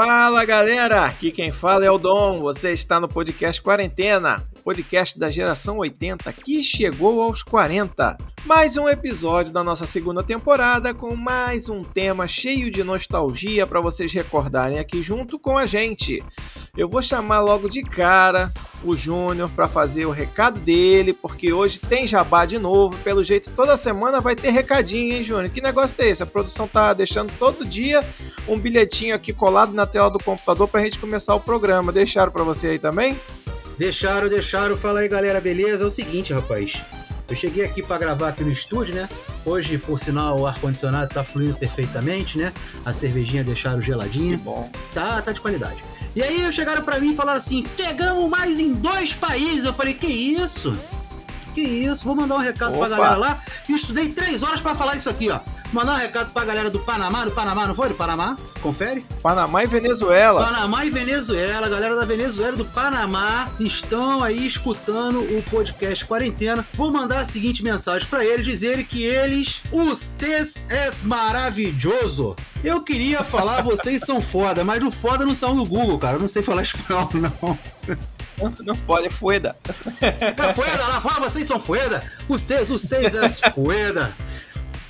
Fala galera, aqui quem fala é o Dom. Você está no podcast Quarentena, podcast da geração 80 que chegou aos 40. Mais um episódio da nossa segunda temporada com mais um tema cheio de nostalgia para vocês recordarem aqui junto com a gente. Eu vou chamar logo de cara o Júnior para fazer o recado dele, porque hoje tem jabá de novo. Pelo jeito, toda semana vai ter recadinho, hein, Júnior? Que negócio é esse? A produção tá deixando todo dia um bilhetinho aqui colado na tela do computador para a gente começar o programa. Deixaram para você aí também? Deixaram, deixaram. Fala aí, galera, beleza? É o seguinte, rapaz. Eu cheguei aqui para gravar aqui no estúdio, né? Hoje, por sinal, o ar-condicionado tá fluindo perfeitamente, né? A cervejinha deixaram geladinha. Que bom. Tá, tá de qualidade. E aí chegaram para mim e falaram assim: pegamos mais em dois países. Eu falei: que isso? Que isso? Vou mandar um recado Opa. pra galera lá. E estudei três horas para falar isso aqui, ó. Mandar um recado pra galera do Panamá, do Panamá, não foi? Do Panamá? Confere? Panamá e Venezuela. Panamá e Venezuela, galera da Venezuela do Panamá estão aí escutando o podcast Quarentena. Vou mandar a seguinte mensagem para eles, dizer que eles, usted é maravilhoso. Eu queria falar, vocês são foda, mas o foda não saiu no Google, cara. Eu não sei falar espanhol, não. Não pode, é fueda. É fueda, lá fora vocês são fueda. Vocês, vocês é fueda.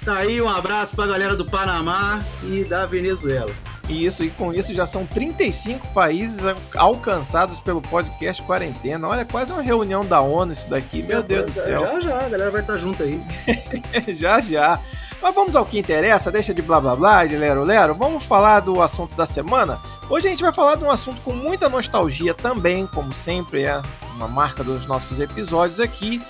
Tá aí um abraço pra galera do Panamá e da Venezuela. Isso, e com isso já são 35 países alcançados pelo podcast Quarentena. Olha, quase uma reunião da ONU isso daqui, meu Deus do céu. Já, já, a galera vai estar junto aí. já, já. Mas vamos ao que interessa, deixa de blá blá blá, de lero lero. Vamos falar do assunto da semana? Hoje a gente vai falar de um assunto com muita nostalgia também, como sempre é uma marca dos nossos episódios aqui.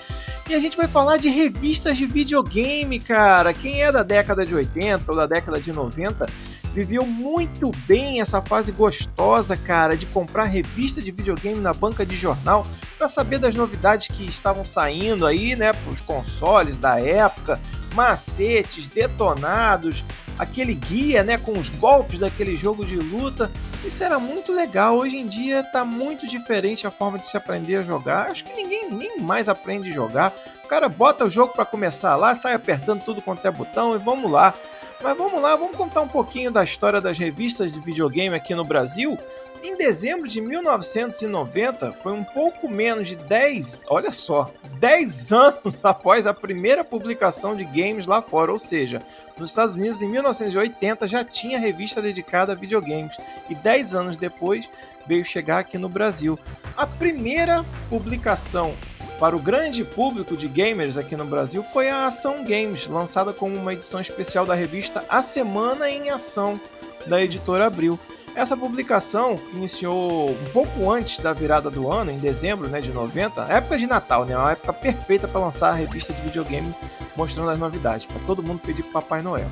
E a gente vai falar de revistas de videogame, cara. Quem é da década de 80 ou da década de 90 viveu muito bem essa fase gostosa, cara, de comprar revista de videogame na banca de jornal para saber das novidades que estavam saindo aí, né, para os consoles da época, macetes, detonados, aquele guia, né, com os golpes daquele jogo de luta. Isso era muito legal. Hoje em dia tá muito diferente a forma de se aprender a jogar. Acho que ninguém nem mais aprende a jogar. O cara bota o jogo para começar lá, sai apertando tudo quanto é botão e vamos lá. Mas vamos lá, vamos contar um pouquinho da história das revistas de videogame aqui no Brasil. Em dezembro de 1990, foi um pouco menos de 10, olha só, 10 anos após a primeira publicação de games lá fora, ou seja, nos Estados Unidos em 1980 já tinha revista dedicada a videogames e 10 anos depois veio chegar aqui no Brasil. A primeira publicação para o grande público de gamers aqui no Brasil foi a Ação Games, lançada como uma edição especial da revista A Semana em Ação, da editora Abril. Essa publicação iniciou um pouco antes da virada do ano, em dezembro né, de 90, época de Natal, né, uma época perfeita para lançar a revista de videogame mostrando as novidades, para todo mundo pedir para Papai Noel.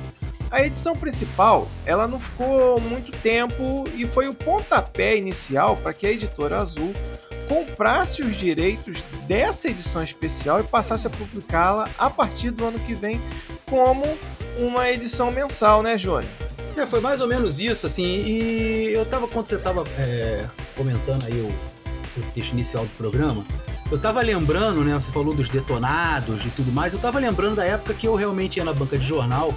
A edição principal, ela não ficou muito tempo e foi o pontapé inicial para que a editora Azul comprasse os direitos dessa edição especial e passasse a publicá-la a partir do ano que vem como uma edição mensal, né, Júnior? É, foi mais ou menos isso, assim, e eu tava, quando você tava é, comentando aí o, o texto inicial do programa, eu tava lembrando, né, você falou dos detonados e tudo mais, eu tava lembrando da época que eu realmente ia na banca de jornal,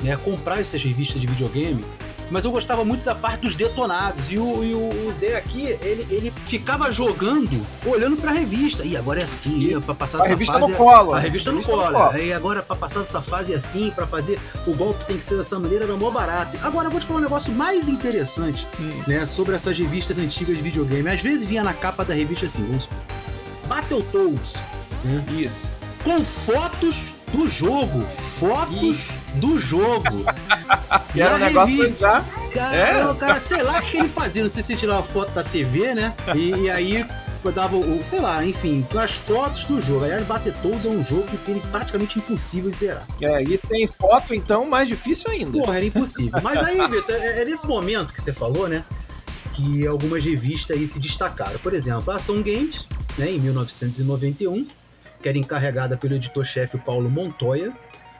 né, comprar essas revistas de videogame, mas eu gostava muito da parte dos detonados. E o, e o, Zé aqui, ele, ele ficava jogando, olhando pra revista. E agora é assim, pra passar a essa revista fase. No colo, a, a revista, no, revista colo. Aí agora, pra passar essa fase é assim, pra fazer o golpe tem que ser dessa maneira, era mó barato. Agora eu vou te falar um negócio mais interessante, hum. né? Sobre essas revistas antigas de videogame. Às vezes vinha na capa da revista assim, vamos supor, Battletoads. Né? Isso. Com fotos do jogo. Fotos Ixi. Do jogo. que era um negócio revi... já. Cara, é. cara, sei lá o que ele fazia. Não sei se tirava foto da TV, né? E, e aí dava o, sei lá, enfim, as fotos do jogo. Aliás, Battletoads é um jogo que tem praticamente impossível de zerar. É, e tem foto, então, mais difícil ainda. Porra, era impossível. Mas aí, Vitor, é, é nesse momento que você falou, né? Que algumas revistas aí se destacaram. Por exemplo, a Ação Games, né, em 1991, que era encarregada pelo editor-chefe Paulo Montoya.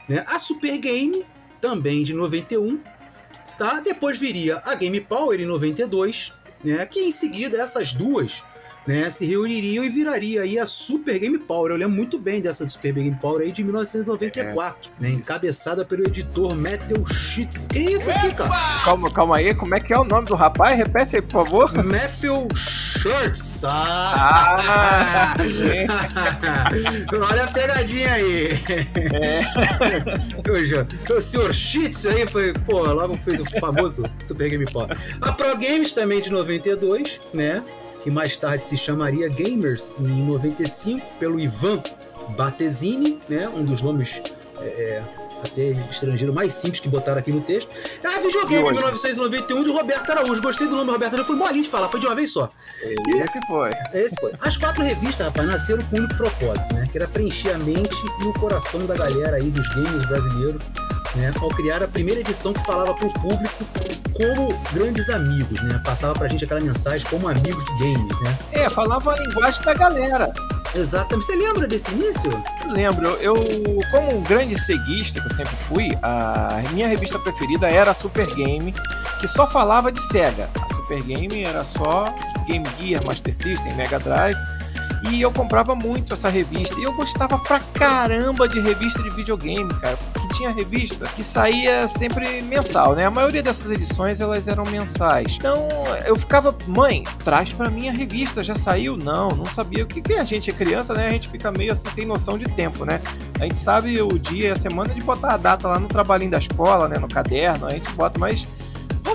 Né? A Super Game, também de 91. Tá? Depois viria a Game Power em 92, né? que em seguida essas duas né, se reuniriam e viraria aí a Super Game Power. Eu lembro muito bem dessa Super Game Power aí de 1994, é, né, encabeçada pelo editor Metal Sheets. Que isso aqui, cara? Calma, calma aí, como é que é o nome do rapaz? Repete aí, por favor. Metal Shirts. Ah! ah Olha a pegadinha aí. É. o senhor Sheets aí foi, pô, logo fez o famoso Super Game Power. A Pro Games também de 92, né? Que mais tarde se chamaria Gamers, em 95, pelo Ivan Batesini, né, um dos nomes é, é, até estrangeiro mais simples que botaram aqui no texto. Ah, videogame 1991 de Roberto Araújo. Gostei do nome Roberto Araújo, foi molinho de falar, foi de uma vez só. Esse foi. Esse foi. As quatro revistas, rapaz, nasceram com um único propósito, né? Que era preencher a mente e o coração da galera aí dos games brasileiros né, ao criar a primeira edição que falava para o público como grandes amigos, né? Passava pra gente aquela mensagem como amigos de games, né? É, falava a linguagem da galera. Exatamente. Você lembra desse início? Lembro. Eu, como um grande ceguista que eu sempre fui, a minha revista preferida era a Super Game, que só falava de Sega. A Super Game era só Game Gear, Master System, Mega Drive e eu comprava muito essa revista. E eu gostava pra caramba de revista de videogame, cara. Porque tinha revista que saía sempre mensal, né? A maioria dessas edições elas eram mensais. Então eu ficava, mãe, traz pra mim a revista. Já saiu? Não, não sabia. O que, que a gente é criança, né? A gente fica meio assim sem noção de tempo, né? A gente sabe o dia, a semana de botar a data lá no trabalhinho da escola, né? No caderno, a gente bota, mas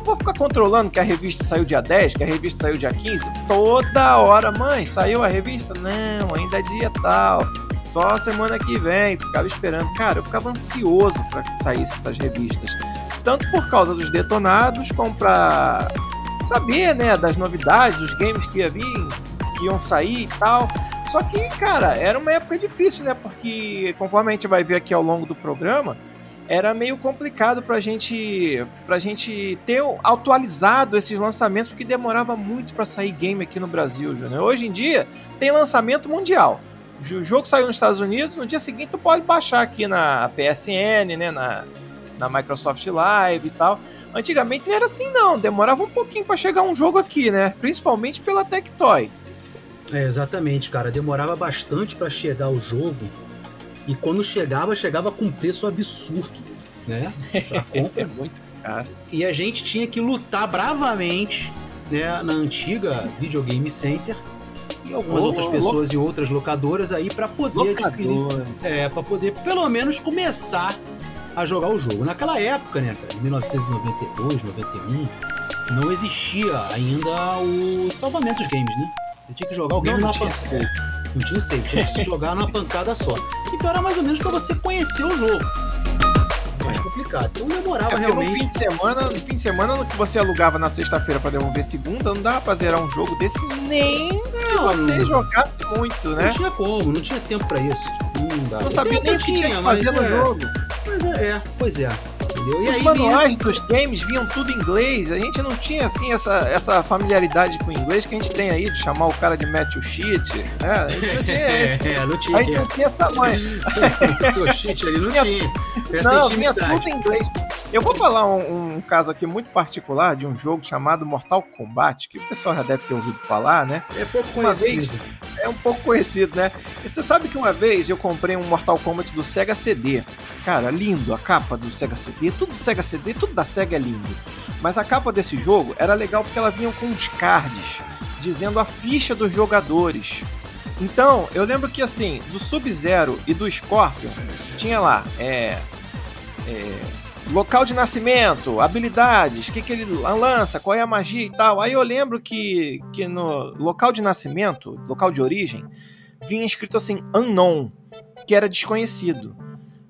não vou ficar controlando que a revista saiu dia 10, que a revista saiu dia 15. Toda hora, mãe, saiu a revista? Não, ainda é dia tal. Só semana que vem. Ficava esperando. Cara, eu ficava ansioso para que saíssem essas revistas. Tanto por causa dos detonados, como pra saber, né, das novidades, dos games que ia vir, que iam sair e tal. Só que, cara, era uma época difícil, né? Porque, conforme a gente vai ver aqui ao longo do programa, era meio complicado pra gente, pra gente ter atualizado esses lançamentos, porque demorava muito para sair game aqui no Brasil, Júnior. Hoje em dia, tem lançamento mundial. O jogo saiu nos Estados Unidos, no dia seguinte tu pode baixar aqui na PSN, né, na, na Microsoft Live e tal. Antigamente não era assim não, demorava um pouquinho para chegar um jogo aqui, né? Principalmente pela Tectoy. É, exatamente, cara, demorava bastante para chegar o jogo e quando chegava, chegava com preço absurdo, né? é muito caro. E a gente tinha que lutar bravamente, né, na antiga Videogame Center e algumas oh, outras pessoas e outras locadoras aí para poder adquirir, é, para poder pelo menos começar a jogar o jogo. Naquela época, né, cara, em 1992, 91, não existia ainda o salvamento dos games, né? Você tinha que jogar o game não, na pancada. Não tinha save, tinha que se jogar numa pancada só. Então era mais ou menos para você conhecer o jogo. Mais complicado. Então demorava é realmente. No fim de semana, no fim de semana, no que você alugava na sexta-feira para devolver segunda, não dava pra zerar um jogo desse nem que você não, jogasse muito, né? Não tinha como, não tinha tempo para isso. Não, dava. não sabia nem o que tinha que fazer no é. jogo. Mas é, é, pois é entendeu? E Os manuais vinha... dos games vinham tudo em inglês. A gente não tinha assim essa, essa familiaridade com o inglês que a gente tem aí de chamar o cara de Matthew Sheet, né? A gente não tinha esse. é, não tinha. A gente não tinha essa mãe. seu ali não tinha. Não, vinha tudo em inglês. Eu vou falar um, um, caso aqui muito particular de um jogo chamado Mortal Kombat, que o pessoal já deve ter ouvido falar, né? É pouco uma conhecido. Vez, é um pouco conhecido, né? E você sabe que uma vez eu comprei um Mortal Kombat do Sega CD. Cara, lindo, a capa do Sega CD, tudo do Sega CD, tudo da Sega é lindo. Mas a capa desse jogo era legal porque ela vinha com uns cards dizendo a ficha dos jogadores. Então, eu lembro que assim, do Sub-Zero e do Scorpion, tinha lá, é, é local de nascimento, habilidades, o que, que ele lança, qual é a magia e tal. Aí eu lembro que, que no local de nascimento, local de origem, vinha escrito assim, unknown, que era desconhecido.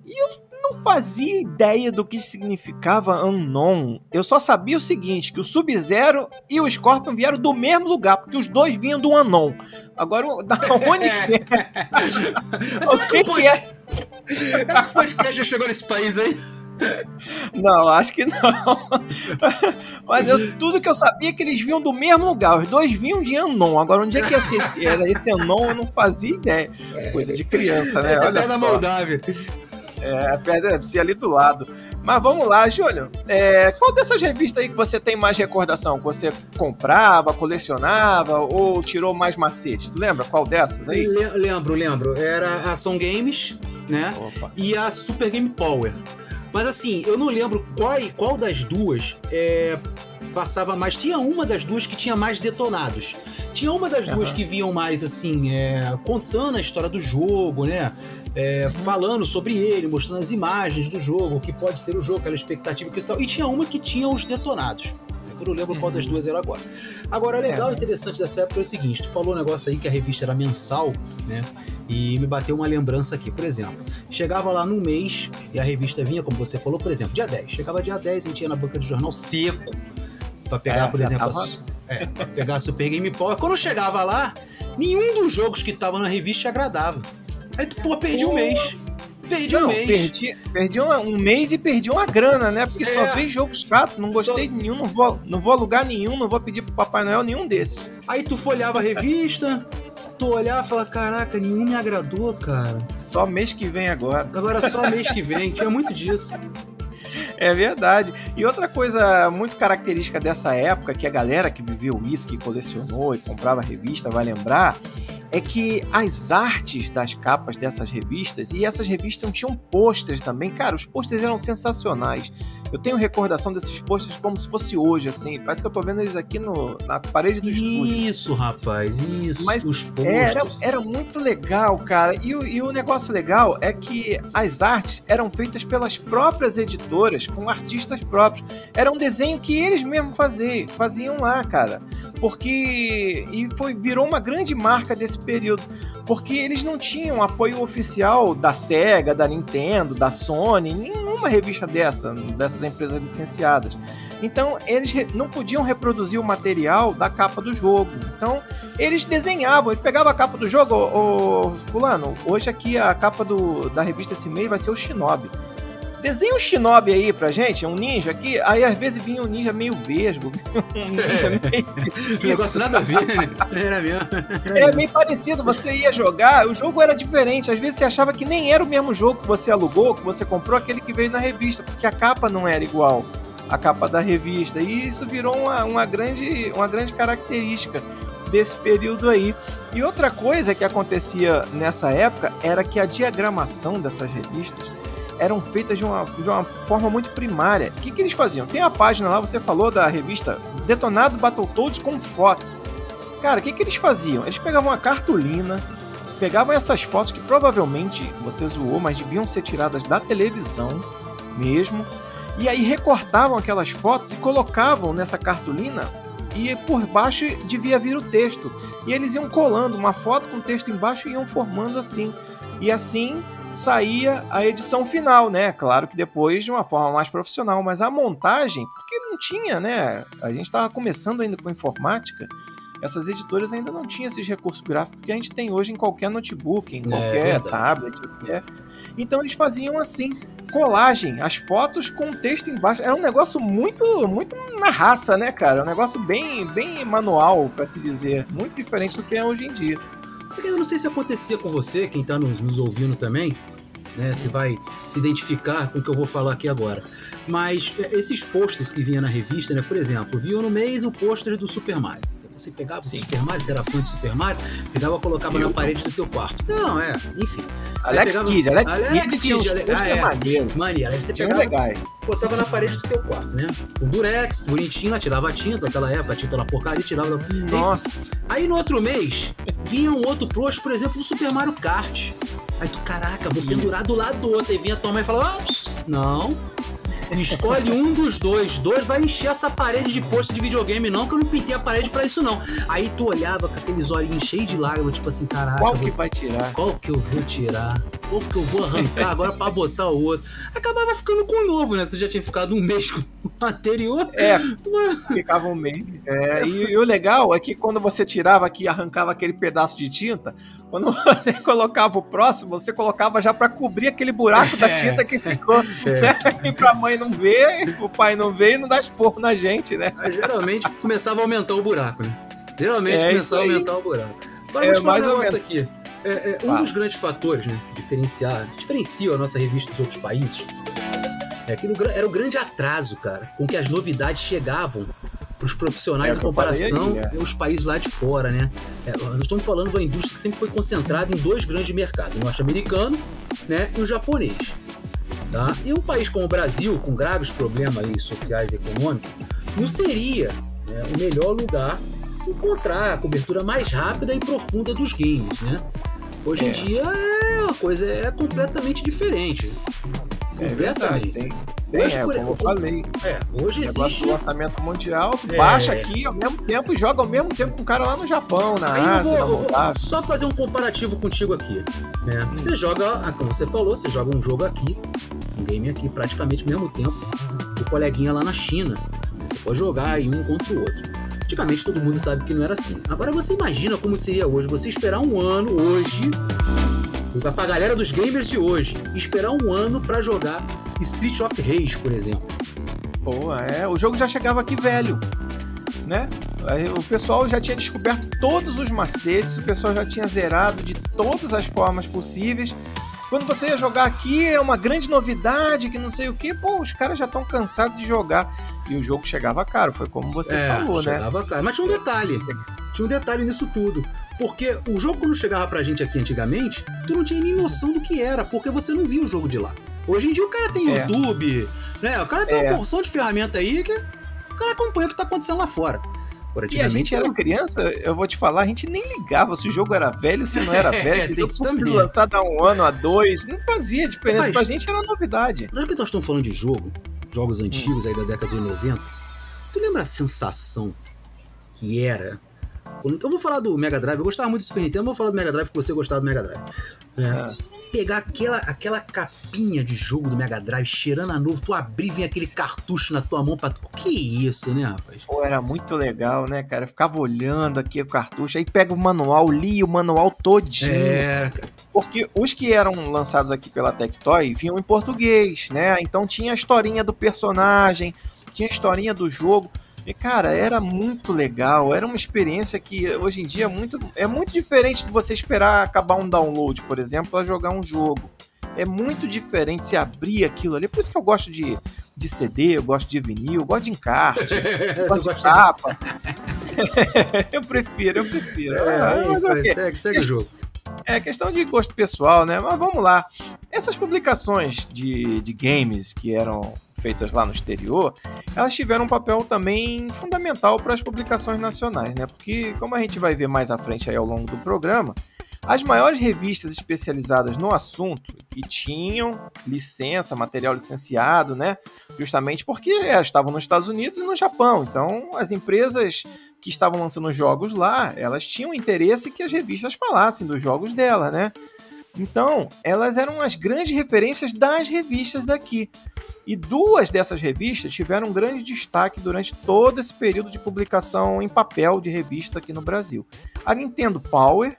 E eu não fazia ideia do que significava unknown. Eu só sabia o seguinte, que o Sub-Zero e o Scorpion vieram do mesmo lugar, porque os dois vinham do unknown. Agora, da onde que é? o que, que é? O podcast já chegou nesse país aí? Não, acho que não. Mas eu, tudo que eu sabia é que eles vinham do mesmo lugar. Os dois vinham de Anon. Agora, onde é que ser, era esse Anon, eu não fazia ideia. Coisa de criança, né? Essa Olha é só. Moldávia. É, a pedra deve ser ali do lado. Mas vamos lá, Júlio. É, qual dessas revistas aí que você tem mais recordação? Que você comprava, colecionava ou tirou mais macete? Tu lembra qual dessas aí? Le- lembro, lembro. Era a Ação Games, né? Opa. E a Super Game Power. Mas assim, eu não lembro qual, qual das duas é, passava mais. Tinha uma das duas que tinha mais detonados. Tinha uma das duas que vinham mais assim, é, contando a história do jogo, né? É, Uhum. Falando sobre ele, mostrando as imagens do jogo, o que pode ser o jogo, aquela expectativa que tal. E tinha uma que tinha os detonados. Eu não lembro qual das Uhum. duas era agora. Agora, legal É. e interessante dessa época é o seguinte: tu falou um negócio aí que a revista era mensal, né? E me bateu uma lembrança aqui. Por exemplo, chegava lá no mês e a revista vinha, como você falou, por exemplo, dia 10. Chegava dia 10, a gente ia na banca de jornal seco pra pegar, É, por exemplo, tava- a, é, pegar a Super Game Power. Quando eu chegava lá, nenhum dos jogos que estavam na revista te agradava. Aí tu, pô, perdi um mês. Perdi um Não, mês. perdi, perdi uma- um mês e perdi uma grana, né? Porque só É. veio jogo chato, não gostei de nenhum, não vou, não vou alugar nenhum, não vou pedir pro Papai Noel nenhum desses. Aí tu folhava a revista, tu olhava e falava, caraca, nenhum me agradou, cara. Só mês que vem agora. Agora só mês que vem, tinha muito disso. É verdade. E outra coisa muito característica dessa época, que a galera que viveu isso, que colecionou e comprava revista, vai lembrar, é que as artes das capas dessas revistas, e essas revistas tinham pôsteres também, cara, os pôsteres eram sensacionais. Eu tenho recordação desses pôsteres como se fosse hoje, assim. Parece que eu tô vendo eles aqui no, na parede do estúdio. Isso, rapaz, isso. Mas os Era, posters. era muito legal, cara. E, o- e o negócio legal é que as artes eram feitas pelas próprias editoras, com artistas próprios. Era um desenho que eles mesmos faziam, faziam lá, cara. Porque. E foi, virou uma grande marca desse período. Porque eles não tinham apoio oficial da SEGA, da Nintendo, da Sony, nenhuma revista dessa, dessas empresas licenciadas. Então, eles não podiam reproduzir o material da capa do jogo. Então, eles desenhavam, eles pegavam a capa do jogo, ô, fulano, hoje aqui a capa do, da revista esse mês vai ser o Shinobi. Desenha um Shinobi aí pra gente, um ninja aqui, aí às vezes vinha um ninja meio vesgo, um ninja meio... Negócio nada a ver? Era mesmo. É mesmo. bem parecido, você ia jogar, o jogo era diferente, às vezes você achava que nem era o mesmo jogo que você alugou, que você comprou, aquele que veio na revista, porque a capa não era igual à capa da revista, e isso virou uma, uma, grande, uma grande característica desse período aí. E outra coisa que acontecia nessa época era que a diagramação dessas revistas eram feitas de uma, de uma forma muito primária. O que, que eles faziam? Tem a página lá, você falou da revista Detonado Battletoads com foto. Cara, o que, que eles faziam? Eles pegavam uma cartolina, pegavam essas fotos que provavelmente você zoou, mas deviam ser tiradas da televisão mesmo, e aí recortavam aquelas fotos e colocavam nessa cartolina e por baixo devia vir o texto. E eles iam colando uma foto com texto embaixo e iam formando assim. E assim saía a edição final, né? Claro que depois de uma forma mais profissional, mas a montagem, porque não tinha, né? A gente estava começando ainda com informática, essas editoras ainda não tinham esses recursos gráficos que a gente tem hoje em qualquer notebook, em É, qualquer verdade. tablet, qualquer... Então eles faziam assim, colagem, as fotos com o texto embaixo. Era um negócio muito, muito na raça, né, cara? Um negócio bem, bem manual, para se dizer, muito diferente do que é hoje em dia. Eu não sei se acontecia com você, quem tá nos, nos ouvindo também, né? Se vai se identificar com o que eu vou falar aqui agora. Mas é, esses posters que vinha na revista, né? Por exemplo, vinha no mês o pôster do Super Mario. Você pegava Sim. o Super Mario, você era fã de Super Mario, pegava e colocava Eu na parede do teu quarto. Não, é, enfim. Alex pegava- Kidd, Alex, Alex Kidd Kidd, Ale- ah, é. maneiros, Mania, aí você tinha pegava, legais. botava na parede do teu quarto, né? Com durex, bonitinho, lá tirava a tinta naquela época, a tinta na porcaria, tirava. Nossa, Aí no outro mês, vinha um outro pôster, por exemplo, do Super Mario Kart. Aí tu, caraca, vou Isso. pendurar do lado do outro. Aí vinha tua mãe e falava, ah, não. Escolhe um dos dois. Dois vai encher essa parede de pôster de videogame, não, que eu não pintei a parede pra isso, não. Aí tu olhava com aqueles olhinhos cheios de lágrimas, tipo assim, caraca, qual vou- que vai tirar? qual que eu vou tirar? qual que eu vou arrancar agora pra botar o outro. Acabava ficando com o novo, né? Tu já tinha ficado um mês com o anterior. É, ficava um mês. É, e, e, o legal é que quando você tirava aqui arrancava aquele pedaço de tinta, quando você colocava o próximo, você colocava já para cobrir aquele buraco da é. tinta que ficou. É. Né? E pra mãe não ver, o pai não ver e não dar esporro na gente, né? Mas, geralmente começava a aumentar o buraco, né? Geralmente é, começava a aumentar o buraco. Agora é, mais um negócio aqui. É, é, um ah. dos grandes fatores né, que diferenciar, diferencia a nossa revista dos outros países é que era o grande atraso, cara, com que as novidades chegavam para os profissionais é, em comparação aí, é. aos países lá de fora, né? É, nós estamos falando de uma indústria que sempre foi concentrada em dois grandes mercados, o norte-americano né, e o japonês. Tá? E um país como o Brasil, com graves problemas aí, sociais e econômicos, não seria né, o melhor lugar se encontrar a cobertura mais rápida e profunda dos games, né? Hoje é. em dia é, a coisa é completamente diferente. É verdade, tem, tem é, como eu falei. É, hoje existe. Do lançamento mundial, tu é. baixa aqui ao mesmo tempo e joga ao mesmo tempo com o cara lá no Japão, na Aí Ásia, eu vou, na Só fazer um comparativo contigo aqui. Né? Hum. Você joga, ah, como você falou, você joga um jogo aqui, um game aqui, praticamente ao mesmo tempo, o coleguinha lá na China. Você pode jogar aí um contra o outro. Antigamente todo mundo sabe que não era assim. Agora você imagina como seria hoje você esperar um ano hoje pra galera dos gamers de hoje esperar um ano para jogar Street of Rage, por exemplo. Pô, é, o jogo já chegava aqui velho, né? O pessoal já tinha descoberto todos os macetes, o pessoal já tinha zerado de todas as formas possíveis. Quando você ia jogar aqui, é uma grande novidade, que não sei o que, pô, os caras já estão cansados de jogar. E o jogo chegava caro, foi como você é, falou, né? Chegava caro. Mas tinha um detalhe. Tinha um detalhe nisso tudo. Porque o jogo, quando chegava pra gente aqui antigamente, tu não tinha nem noção do que era, porque você não via o jogo de lá. Hoje em dia o cara tem é. YouTube, né? O cara tem é. uma porção de ferramenta aí que o cara acompanha o que tá acontecendo lá fora. E a gente era criança, eu vou te falar, a gente nem ligava se o jogo era velho, se não era é, velho, o jogo fosse lançado há um ano, há dois, não fazia diferença. Mas, pra gente era novidade. Já que nós estamos falando de jogo, jogos antigos hum. aí da década de 90, tu lembra a sensação que era? Eu vou falar do Mega Drive, eu gostava muito do Super Nintendo, eu vou falar do Mega Drive porque você gostava do Mega Drive. É. é pegar aquela, aquela capinha de jogo do Mega Drive, cheirando a novo, tu abrir e vem aquele cartucho na tua mão pra. Que isso, né, rapaz? Pô, era muito legal, né, cara? Eu ficava olhando aqui o cartucho, aí pega o manual, li o manual todinho. É, Porque os que eram lançados aqui pela Tectoy vinham em português, né? Então tinha a historinha do personagem, tinha a historinha do jogo. E, cara, era muito legal, era uma experiência que hoje em dia é muito, é muito diferente de você esperar acabar um download, por exemplo, para jogar um jogo. É muito diferente se abrir aquilo ali. Por isso que eu gosto de, de CD, eu gosto de vinil, eu gosto de encarte, eu gosto de capa. eu prefiro, eu prefiro. É, ah, mas, okay. segue, segue o jogo. É questão de gosto pessoal, né? Mas vamos lá. Essas publicações de, de games que eram feitas lá no exterior, elas tiveram um papel também fundamental para as publicações nacionais, né? Porque, como a gente vai ver mais à frente aí ao longo do programa, as maiores revistas especializadas no assunto, que tinham licença, material licenciado, né? Justamente porque é, estavam nos Estados Unidos e no Japão. Então, as empresas que estavam lançando jogos lá, elas tinham interesse que as revistas falassem dos jogos dela, né? Então, elas eram as grandes referências das revistas daqui. E duas dessas revistas tiveram um grande destaque durante todo esse período de publicação em papel de revista aqui no Brasil. A Nintendo Power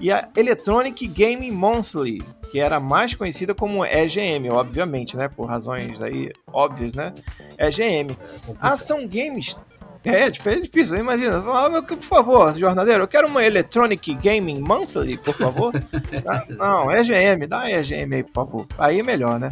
e a Electronic Gaming Monthly, que era mais conhecida como EGM, obviamente, né, por razões aí óbvias, né? EGM. É a Ação Games é, é difícil, imagina. Ah, por favor, jornaleiro, eu quero uma Electronic Gaming Monthly, por favor. ah, não, EGM, dá EGM aí, por favor. Aí é melhor, né?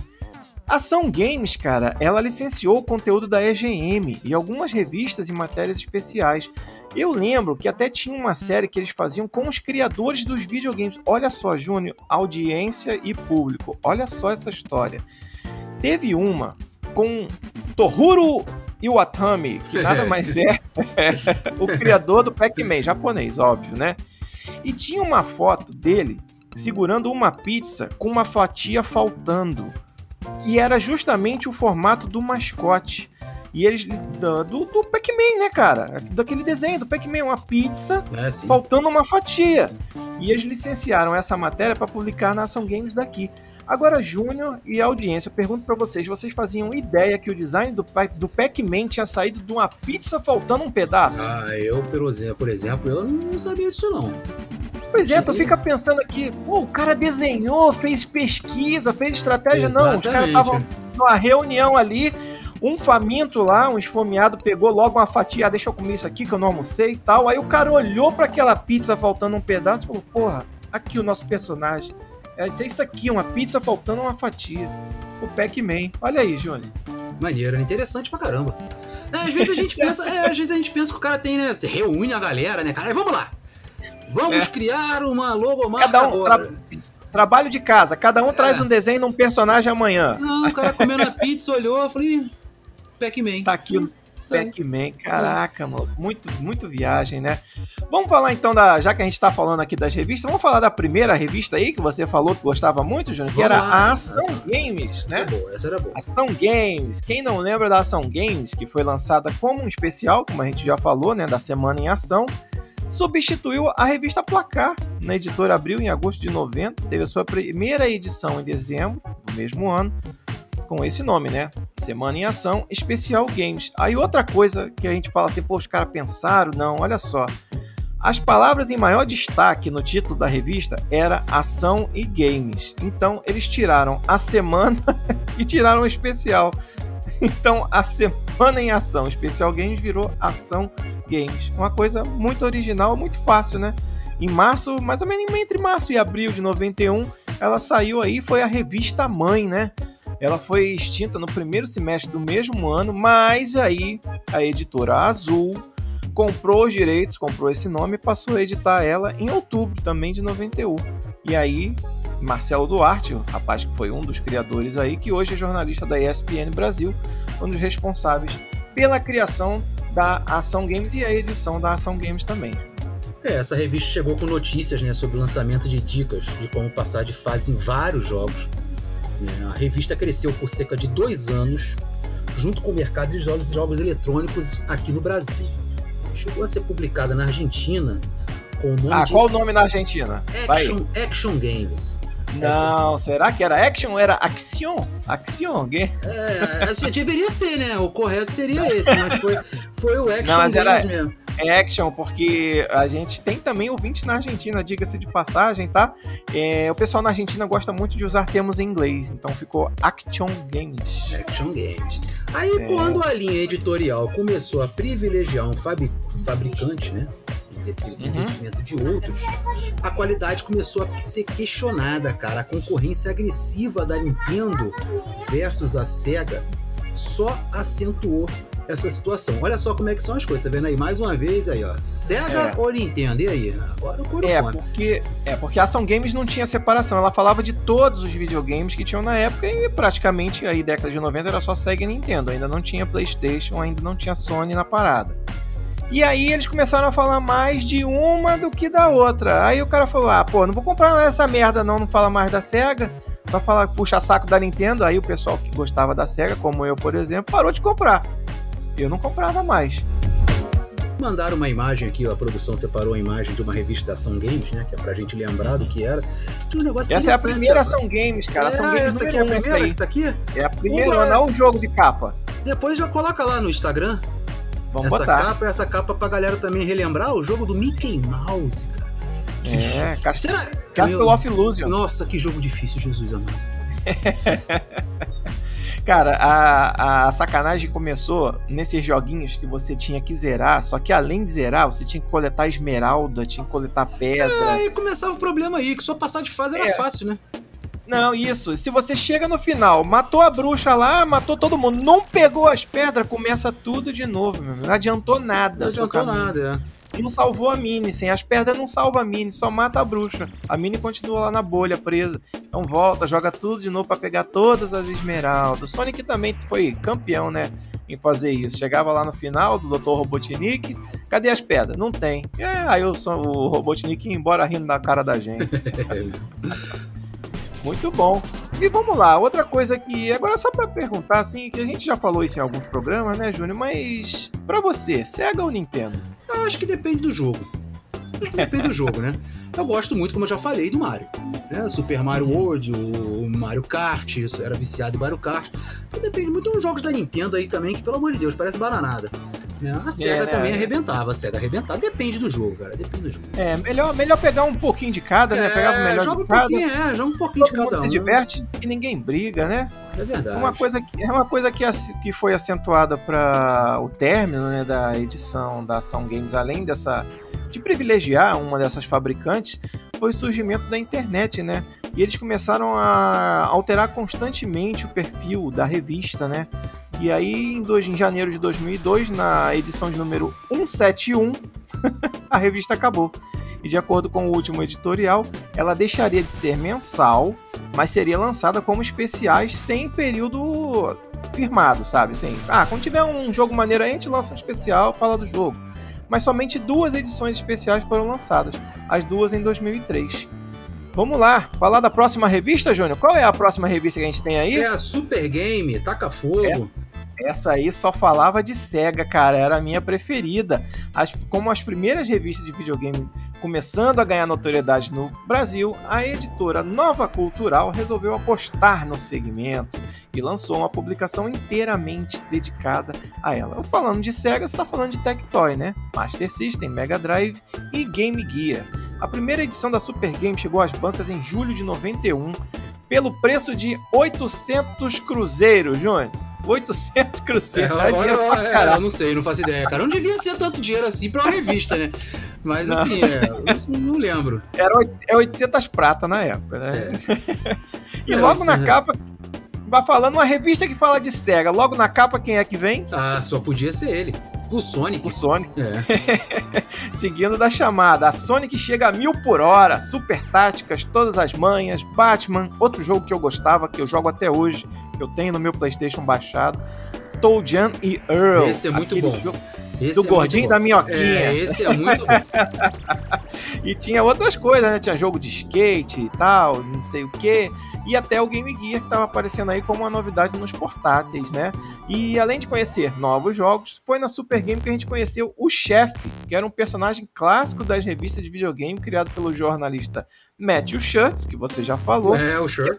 Ação Games, cara, ela licenciou o conteúdo da EGM e algumas revistas e matérias especiais. Eu lembro que até tinha uma série que eles faziam com os criadores dos videogames. Olha só, Júnior, audiência e público. Olha só essa história. Teve uma com Tohuru Iwatani, que nada mais é o criador do Pac-Man, japonês, óbvio, né? E tinha uma foto dele segurando uma pizza com uma fatia faltando e era justamente o formato do mascote. E eles. Do, do Pac-Man, né, cara? Daquele desenho do Pac-Man, uma pizza é, faltando uma fatia. E eles licenciaram essa matéria para publicar na Ação Games daqui. Agora, Júnior e audiência, eu pergunto para vocês: vocês faziam ideia que o design do, do Pac-Man tinha saído de uma pizza faltando um pedaço? Ah, eu, por exemplo, por exemplo eu não sabia disso não. Pois é, tu fica pensando aqui, pô, o cara desenhou, fez pesquisa, fez estratégia. Exatamente. Não, os caras estavam numa reunião ali, um faminto lá, um esfomeado, pegou logo uma fatia, ah, deixa eu comer isso aqui que eu não almocei e tal. Aí o cara olhou para aquela pizza faltando um pedaço e falou, porra, aqui o nosso personagem. É isso aqui, uma pizza faltando uma fatia. O Pac-Man. Olha aí, Júnior. Maneiro, interessante pra caramba. É, às vezes a gente pensa, é, às vezes a gente pensa que o cara tem, né? Você reúne a galera, né, cara? Aí, vamos lá. Vamos é. criar uma logomarca Cada um, tra trabalho de casa, cada um é. traz um desenho de um personagem amanhã. Não, o cara comendo a pizza, olhou, eu falei, Pac-Man. Tá aqui o Pac-Man, caraca, mano, muito, muito viagem, né? Vamos falar então da, já que a gente tá falando aqui das revistas, vamos falar da primeira revista aí que você falou que gostava muito, Júnior, que era a Ação essa, Games, né? Essa, é boa, essa era boa. Ação Games. Quem não lembra da Ação Games, que foi lançada como um especial, como a gente já falou, né, da Semana em Ação, substituiu a revista Placar na editora Abril em agosto de 90, teve a sua primeira edição em dezembro do mesmo ano, com esse nome, né? Semana em Ação Especial Games. Aí outra coisa que a gente fala assim, pô, os caras pensaram, não, olha só. As palavras em maior destaque no título da revista era ação e games. Então eles tiraram a semana e tiraram o especial. Então a semana em ação especial games virou ação games. Uma coisa muito original, muito fácil, né? Em março, mais ou menos entre março e abril de 91, ela saiu aí, foi a revista Mãe, né? Ela foi extinta no primeiro semestre do mesmo ano, mas aí a editora Azul comprou os direitos, comprou esse nome e passou a editar ela em outubro também de 91. E aí, Marcelo Duarte, o rapaz que foi um dos criadores aí, que hoje é jornalista da ESPN Brasil, um dos responsáveis pela criação da Ação Games e a edição da Ação Games também. É, essa revista chegou com notícias né, sobre o lançamento de dicas de como passar de fase em vários jogos. Né. A revista cresceu por cerca de dois anos, junto com o mercado de jogos, jogos eletrônicos aqui no Brasil. Chegou a ser publicada na Argentina com o nome Ah, de... qual o nome na Argentina? Action, Action Games. Não, será que era Action ou era Action? Action Game? É, assim, deveria ser, né? O correto seria esse, mas foi, foi o Action Não, mas era, mesmo. Action, porque a gente tem também ouvintes na Argentina, diga-se de passagem, tá? É, o pessoal na Argentina gosta muito de usar termos em inglês, então ficou Action Games. Action Games. Aí, é. quando a linha editorial começou a privilegiar um, um fabricante, né? em uhum. detrimento de outros, a qualidade começou a ser questionada, cara. A concorrência agressiva da Nintendo versus a Sega só acentuou essa situação. Olha só como é que são as coisas, tá vendo aí? Mais uma vez aí, ó. Sega é. ou Nintendo? E aí? Agora o É, porque, é, porque a Ação Games não tinha separação. Ela falava de todos os videogames que tinham na época e praticamente aí, década de 90, era só Sega e Nintendo. Ainda não tinha Playstation, ainda não tinha Sony na parada. E aí eles começaram a falar mais de uma do que da outra. Aí o cara falou: ah, pô, não vou comprar essa merda não, não fala mais da SEGA. Só fala, puxa saco da Nintendo. Aí o pessoal que gostava da SEGA, como eu, por exemplo, parou de comprar. Eu não comprava mais. Mandaram uma imagem aqui, ó, a produção separou a imagem de uma revista da Ação Games, né? Que é pra gente lembrar do que era. Um negócio essa é a primeira Ação Games, cara. É, Ação Games essa aqui é a primeira que tá aqui? É a primeira, uma... não é o jogo de capa. Depois já coloca lá no Instagram Vamos essa botar. capa, essa capa pra galera também relembrar o jogo do Mickey Mouse, cara. Que é, Cast... Será... Castle Meu... of Illusion. Nossa, que jogo difícil, Jesus amado. Cara, a, a sacanagem começou nesses joguinhos que você tinha que zerar, só que além de zerar, você tinha que coletar esmeralda, tinha que coletar pedra. É, aí começava o problema aí, que só passar de fase era é. fácil, né? Não, isso. Se você chega no final, matou a bruxa lá, matou todo mundo, não pegou as pedras, começa tudo de novo, meu. Não adiantou nada. Não adiantou nada, é. Não salvou a Mini, sem as pedras não salva a Mini, só mata a bruxa. A Mini continua lá na bolha, presa. Então volta, joga tudo de novo para pegar todas as esmeraldas. Sonic também foi campeão, né, em fazer isso. Chegava lá no final do Dr. Robotnik, cadê as pedras? Não tem. É, aí o, o Robotnik ia embora rindo da cara da gente. Muito bom. E vamos lá, outra coisa que agora só para perguntar assim, que a gente já falou isso em alguns programas, né, Júnior, mas para você, Sega ou Nintendo? Eu acho que depende do jogo. Depende do jogo, né? Eu gosto muito, como eu já falei, do Mario. Né? Super Mario World, o Mario Kart, isso era viciado em Mario Kart. Então, depende muito dos jogos da Nintendo aí também, que pelo amor de Deus, parece bananada. Né? A SEGA é, né? também arrebentava, a SEGA arrebentava. Depende do jogo, cara. Depende do jogo. É, melhor, melhor pegar um pouquinho de cada, né? Pegar o melhor joga de cada. Um é, joga um pouquinho Todo de cada mundo um. se diverte e ninguém briga, né? É verdade. Uma coisa que, é uma coisa que, que foi acentuada para o término né, da edição da Ação Games, além dessa de privilegiar uma dessas fabricantes, foi o surgimento da internet, né? E eles começaram a alterar constantemente o perfil da revista, né? E aí, em, dois, em janeiro de 2002, na edição de número 171, a revista acabou. E de acordo com o último editorial, ela deixaria de ser mensal, mas seria lançada como especiais sem período firmado, sabe? Assim, ah, quando tiver um jogo maneiro aí, a gente lança um especial, fala do jogo. Mas somente duas edições especiais foram lançadas, as duas em 2003. Vamos lá, falar da próxima revista, Júnior? Qual é a próxima revista que a gente tem aí? É a Super Game, Taca Fogo. Essa, essa aí só falava de SEGA, cara, era a minha preferida. As, como as primeiras revistas de videogame começando a ganhar notoriedade no Brasil, a editora Nova Cultural resolveu apostar no segmento e lançou uma publicação inteiramente dedicada a ela. Falando de SEGA, você está falando de Tectoy, né? Master System, Mega Drive e Game Gear. A primeira edição da Super Game chegou às bancas em julho de 91 pelo preço de 800 cruzeiros, Júnior. 800 cruzeiros. É, agora, é, eu não sei, não faço ideia, cara. Não devia ser tanto dinheiro assim pra uma revista, né? Mas não. assim, é, eu não lembro. Era 800 é prata na época, né? É. e logo na capa, vai falando uma revista que fala de SEGA. Logo na capa, quem é que vem? Ah, só podia ser ele. O Sonic. O Sonic. É. Seguindo da chamada, a Sonic chega a mil por hora, super táticas, todas as manhas, Batman, outro jogo que eu gostava, que eu jogo até hoje, que eu tenho no meu Playstation baixado, Toujan e Earl. Esse é muito bom. Jogo... Esse do é gordinho da minhoquinha. É, esse é muito bom. e tinha outras coisas, né? Tinha jogo de skate e tal, não sei o que. E até o Game Gear que estava aparecendo aí como uma novidade nos portáteis, né? E além de conhecer novos jogos, foi na Super Game que a gente conheceu o Chefe, que era um personagem clássico das revistas de videogame, criado pelo jornalista Matthew Shirts, que você já falou. É, o Shirts.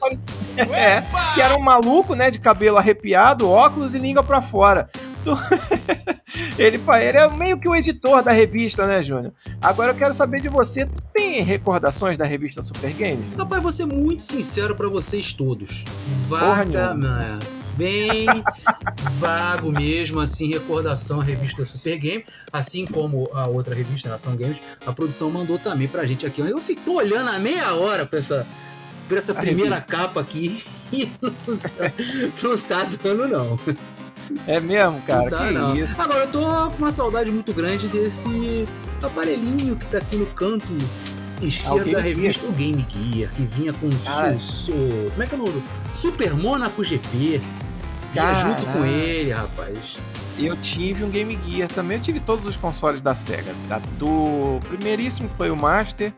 Que, é, que era um maluco, né? De cabelo arrepiado, óculos e língua para fora. ele, ele é meio que o editor da revista, né, Júnior? Agora eu quero saber de você, tu tem recordações da revista Super Games? Rapaz, vou ser muito sincero para vocês todos. Vaga, bem vago mesmo, assim, recordação a revista Super Game, assim como a outra revista, Nação Games, a produção mandou também pra gente aqui. Eu fico olhando a meia hora pra essa, pra essa primeira revista. capa aqui e não tá, não tá dando, não. É mesmo, cara? Tá, que não. isso? Agora, eu tô com uma saudade muito grande desse aparelhinho que tá aqui no canto esquerdo ah, da revista, o Game Gear, que vinha com o su, Como é que é o nome? Super Monaco GP. Vinha junto com ele, rapaz. Eu tive um Game Gear também, eu tive todos os consoles da SEGA. Do primeiríssimo foi o Master,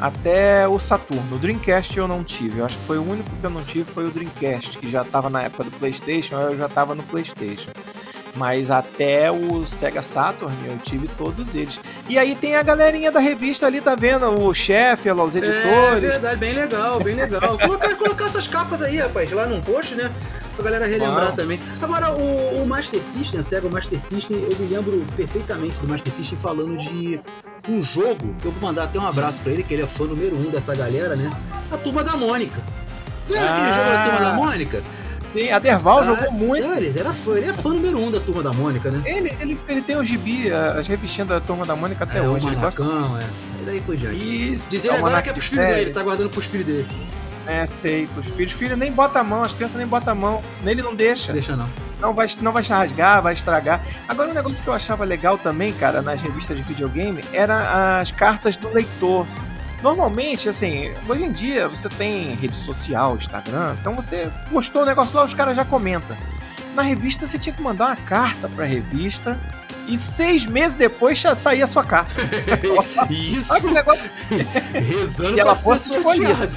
até o Saturno. O Dreamcast eu não tive. Eu acho que foi o único que eu não tive foi o Dreamcast, que já estava na época do PlayStation, eu já estava no PlayStation. Mas até o Sega Saturn eu tive todos eles. E aí tem a galerinha da revista ali, tá vendo? O chefe, lá, os é editores. É verdade, bem legal, bem legal. colocar, colocar essas capas aí, rapaz, lá num post, né? Pra galera relembrar também. Agora, o, o Master System, a Sega Master System, eu me lembro perfeitamente do Master System falando de um jogo que eu vou mandar até um abraço para ele, que ele é fã número um dessa galera, né? A Turma da Mônica. Lembra ah. aquele jogo da Turma da Mônica? Sim, a Derval ah, jogou muito. Ele, era fã, ele é fã número um da Turma da Mônica, né? Ele, ele, ele tem o gibi, as revistinhas da Turma da Mônica até é, hoje. O Manacão, ele gosta... é. E daí por diante. Isso. Diz ele é agora que é pros filhos dele, tá guardando pros filhos dele. É, sei, pros filhos. Os filhos nem bota a mão, as crianças nem botam a mão. Nele não deixa. Deixa não. Não vai, não vai rasgar, vai estragar. Agora, um negócio que eu achava legal também, cara, nas revistas de videogame, era as cartas do leitor. Normalmente, assim, hoje em dia você tem rede social, Instagram, então você postou o negócio lá, os caras já comentam. Na revista você tinha que mandar uma carta pra revista e seis meses depois saía a sua carta. Isso. Olha que negócio. Rezando e ela fosse escolhida.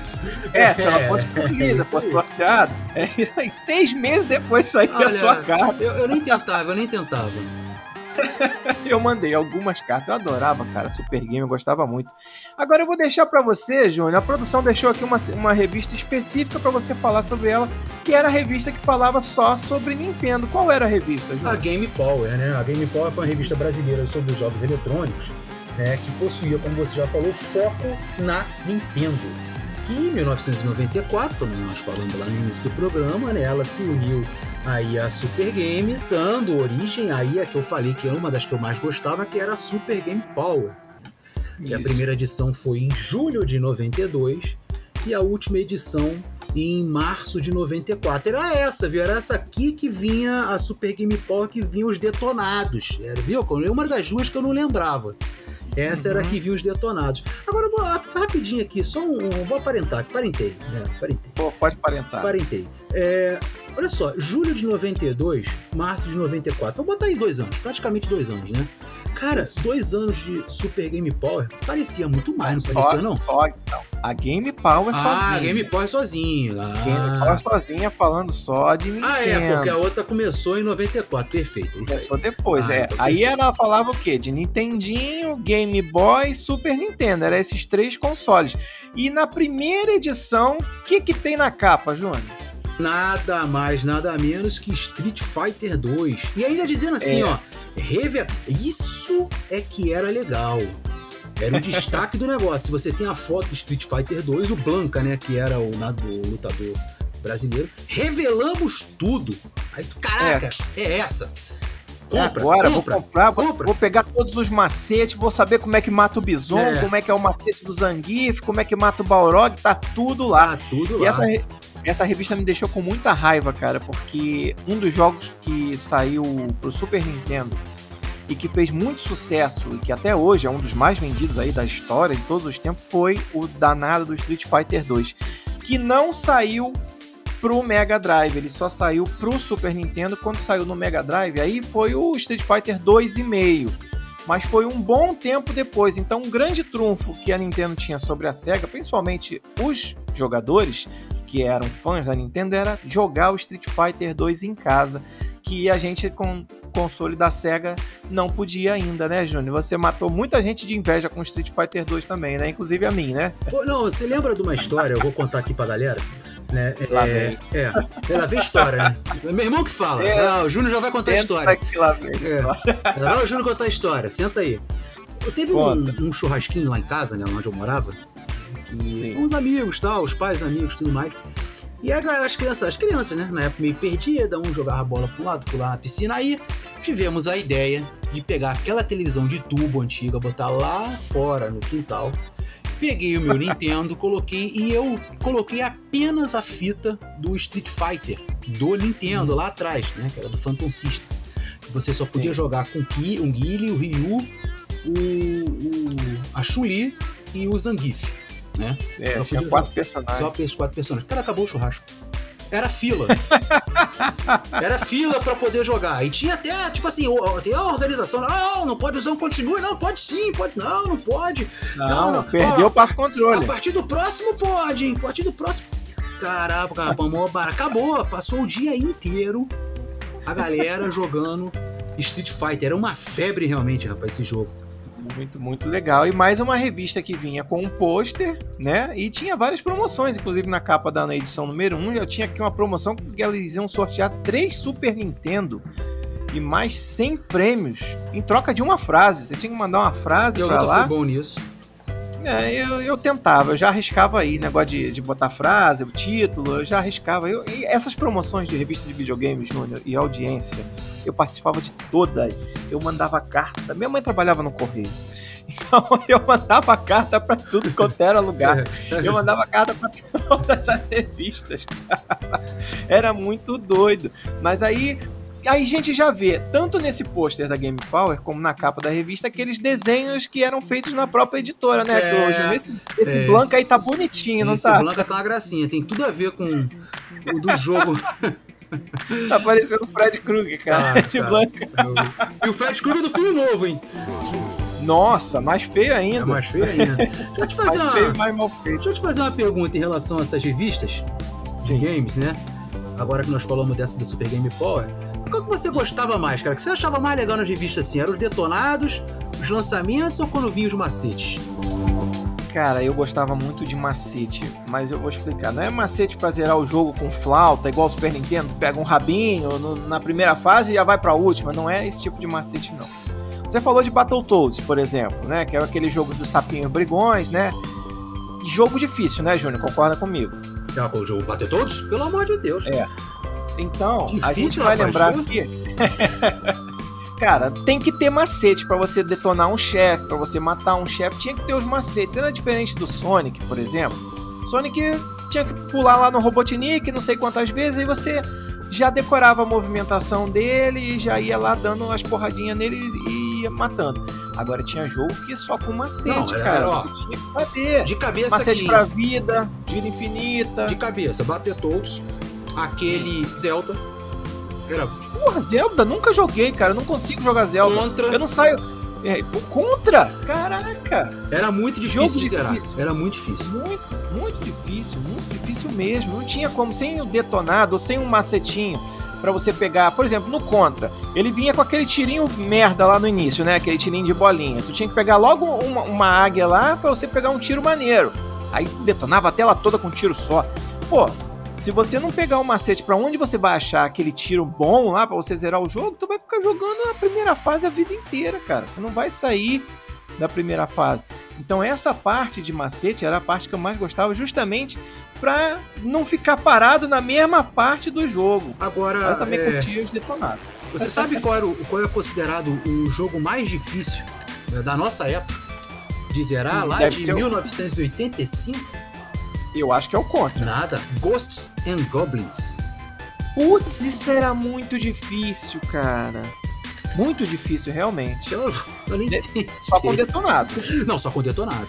É, se ela fosse escolhida, é, fosse sorteada. É, e seis meses depois saía Olha, a tua carta. Eu, eu nem tentava, eu nem tentava. eu mandei algumas cartas. Eu adorava, cara, Super Game, eu gostava muito. Agora eu vou deixar para você, Júnior. A produção deixou aqui uma, uma revista específica para você falar sobre ela, que era a revista que falava só sobre Nintendo. Qual era a revista, Júnior? A Game Power, né? A Game Power foi uma revista brasileira sobre os jogos eletrônicos, né? Que possuía, como você já falou, foco na Nintendo. E em 1994, como nós falamos lá no início do programa, né, ela se uniu aí a Super Game, dando origem aí a que eu falei que é uma das que eu mais gostava, que era a Super Game Power. E a primeira edição foi em julho de 92 e a última edição em março de 94. Era essa, viu? Era essa aqui que vinha a Super Game Power, que vinha os detonados. Era, viu? Uma das duas que eu não lembrava. Essa uhum. era a que viu os detonados. Agora, vou, rapidinho aqui, só um, um. Vou aparentar, parentei. Né? Parentei. Pô, pode parentar. Parentei. É, olha só, julho de 92, março de 94. Vou botar aí dois anos, praticamente dois anos, né? Cara, dois anos de Super Game Power parecia muito mais, não parecia, só, não? Só, não. A Game Power ah, sozinha. A Game Power sozinha. Ah. Game Power sozinha falando só de Nintendo. Ah, é, porque a outra começou em 94, perfeito. Começou depois, ah, é. Então aí ela falava o quê? De Nintendinho, Game Boy, Super Nintendo. Era esses três consoles. E na primeira edição, o que que tem na capa, Júnior? Nada mais, nada menos que Street Fighter 2. E ainda dizendo assim, é. ó, Rever... isso é que era legal. Era o destaque do negócio. Você tem a foto do Street Fighter 2, o Blanca, né, que era o, o lutador brasileiro, revelamos tudo. Aí tu, caraca, é, é essa. Compra, Agora compra, vou comprar, compra. vou pegar todos os macetes, vou saber como é que mata o Bison, é. como é que é o macete do Zangief, como é que mata o Balrog, tá tudo lá. Tá tudo e lá. Essa, essa revista me deixou com muita raiva, cara, porque um dos jogos que saiu pro Super Nintendo e que fez muito sucesso e que até hoje é um dos mais vendidos aí da história de todos os tempos foi o danado do Street Fighter 2, que não saiu pro Mega Drive, ele só saiu pro Super Nintendo quando saiu no Mega Drive, aí foi o Street Fighter 2,5 mas foi um bom tempo depois. Então, um grande trunfo que a Nintendo tinha sobre a Sega, principalmente os jogadores que eram fãs da Nintendo, era jogar o Street Fighter 2 em casa, que a gente com console da Sega não podia ainda, né, Júnior? Você matou muita gente de inveja com o Street Fighter 2 também, né? Inclusive a mim, né? Pô, não, você lembra de uma história, eu vou contar aqui pra galera, né? Lá é, vem. é, ela vem história, né? Meu irmão que fala. É, ah, o Júnior já vai contar a história. Aqui, lá vem. É. Vai o Júnior contar a história, senta aí. Eu teve um, um, churrasquinho lá em casa, né? Onde eu morava. E uns amigos, tal, os pais, amigos, tudo mais. E as crianças, as crianças, né? Na época meio perdida, um jogava a bola para um lado, pular na piscina. Aí tivemos a ideia de pegar aquela televisão de tubo antiga, botar lá fora no quintal. Peguei o meu Nintendo, coloquei e eu coloquei apenas a fita do Street Fighter do Nintendo lá atrás, né? Que era do Phantom System. Você só podia Sim. jogar com Ki, um Guile, o Ryu, o, o a Chun-Li e o Zangief, né? É, só tinha quatro personagens. Só quatro personagens. Cara, acabou o churrasco. Era fila. Era fila para poder jogar. E tinha até, tipo assim, tem a organização. Não, não pode usar um continue. Não, pode sim, pode. Não, não pode. Não, não, não. perdeu o passo controle. A partir do próximo pode, hein? A partir do próximo. Caraca, cara, acabou. Passou o dia inteiro a galera jogando Street Fighter. Era uma febre realmente, rapaz, esse jogo. Muito, muito legal. E mais uma revista que vinha com um pôster, né? E tinha várias promoções, inclusive na capa da na edição número 1, eu tinha aqui uma promoção que eles iam sortear três Super Nintendo e mais 100 prêmios em troca de uma frase. Você tinha que mandar uma frase eu pra lá. Fui bom nisso. É, eu, eu tentava, eu já arriscava aí, negócio de, de botar frase, o título, eu já arriscava. Eu, e essas promoções de revista de videogames, Júnior, e audiência, eu participava de todas. Eu mandava carta. Minha mãe trabalhava no correio. Então eu mandava carta para tudo quanto era lugar. Eu mandava carta para todas as revistas. Era muito doido. Mas aí aí a gente já vê, tanto nesse pôster da Game Power, como na capa da revista, aqueles desenhos que eram feitos na própria editora, né, é, hoje Esse, esse é, Blanca aí tá bonitinho, não tá? Esse Blanca tá uma gracinha, tem tudo a ver com o do jogo. tá parecendo o Fred Krueger, cara. Ah, esse cara. Blanca. E o Fred Krueger do filme novo, hein? Nossa, mais feio ainda. É mais feio ainda. Deixa eu te fazer mais uma... feio, mais mal feio. Deixa eu te fazer uma pergunta em relação a essas revistas de Sim. games, né? Agora que nós falamos dessa do Super Game Power, qual que você gostava mais, cara? O que você achava mais legal nas revistas assim? Eram os detonados, os lançamentos ou quando vinham os macetes? Cara, eu gostava muito de macete, mas eu vou explicar. Não é macete pra zerar o jogo com flauta, igual o Super Nintendo, pega um rabinho no, na primeira fase e já vai pra última. Não é esse tipo de macete, não. Você falou de Battletoads, por exemplo, né? Que é aquele jogo dos sapinhos brigões, né? Jogo difícil, né, Júnior? Concorda comigo? É o jogo Battletoads? Pelo amor de Deus. É. Então, difícil, a gente vai lembrar aqui. cara, tem que ter macete para você detonar um chefe, para você matar um chefe, tinha que ter os macetes. Era diferente do Sonic, por exemplo. Sonic tinha que pular lá no Robotnik, não sei quantas vezes, e você já decorava a movimentação dele e já ia lá dando as porradinhas nele e ia matando. Agora tinha jogo que só com macete, não, era, cara. Ó, você tinha que saber. De cabeça Macete aqui. pra vida, vida infinita. De cabeça, bater todos. Aquele Zelda era... Porra, Zelda, nunca joguei, cara. Eu não consigo jogar Zelda. Contra. Eu não saio. É, contra? Caraca! Era muito difícil Jogo de zerar. Difícil. Era muito difícil. Muito, muito difícil, muito difícil mesmo. Não tinha como, sem o detonado, sem um macetinho para você pegar. Por exemplo, no Contra, ele vinha com aquele tirinho merda lá no início, né? Aquele tirinho de bolinha. Tu tinha que pegar logo uma, uma águia lá para você pegar um tiro maneiro. Aí detonava a tela toda com um tiro só. Pô, se você não pegar o um macete para onde você vai achar aquele tiro bom lá para você zerar o jogo, tu vai ficar jogando a primeira fase a vida inteira, cara. Você não vai sair da primeira fase. Então essa parte de macete era a parte que eu mais gostava, justamente para não ficar parado na mesma parte do jogo. Agora eu também é... curtia os detonados. Você sabe qual era, o, qual é considerado o jogo mais difícil né, da nossa época de zerar hum, lá de 1985? Eu acho que é o contra. Nada. Ghosts and Goblins. Putz, isso era muito difícil, cara. Muito difícil, realmente. Eu, eu nem Só com detonado. Não, só com detonado.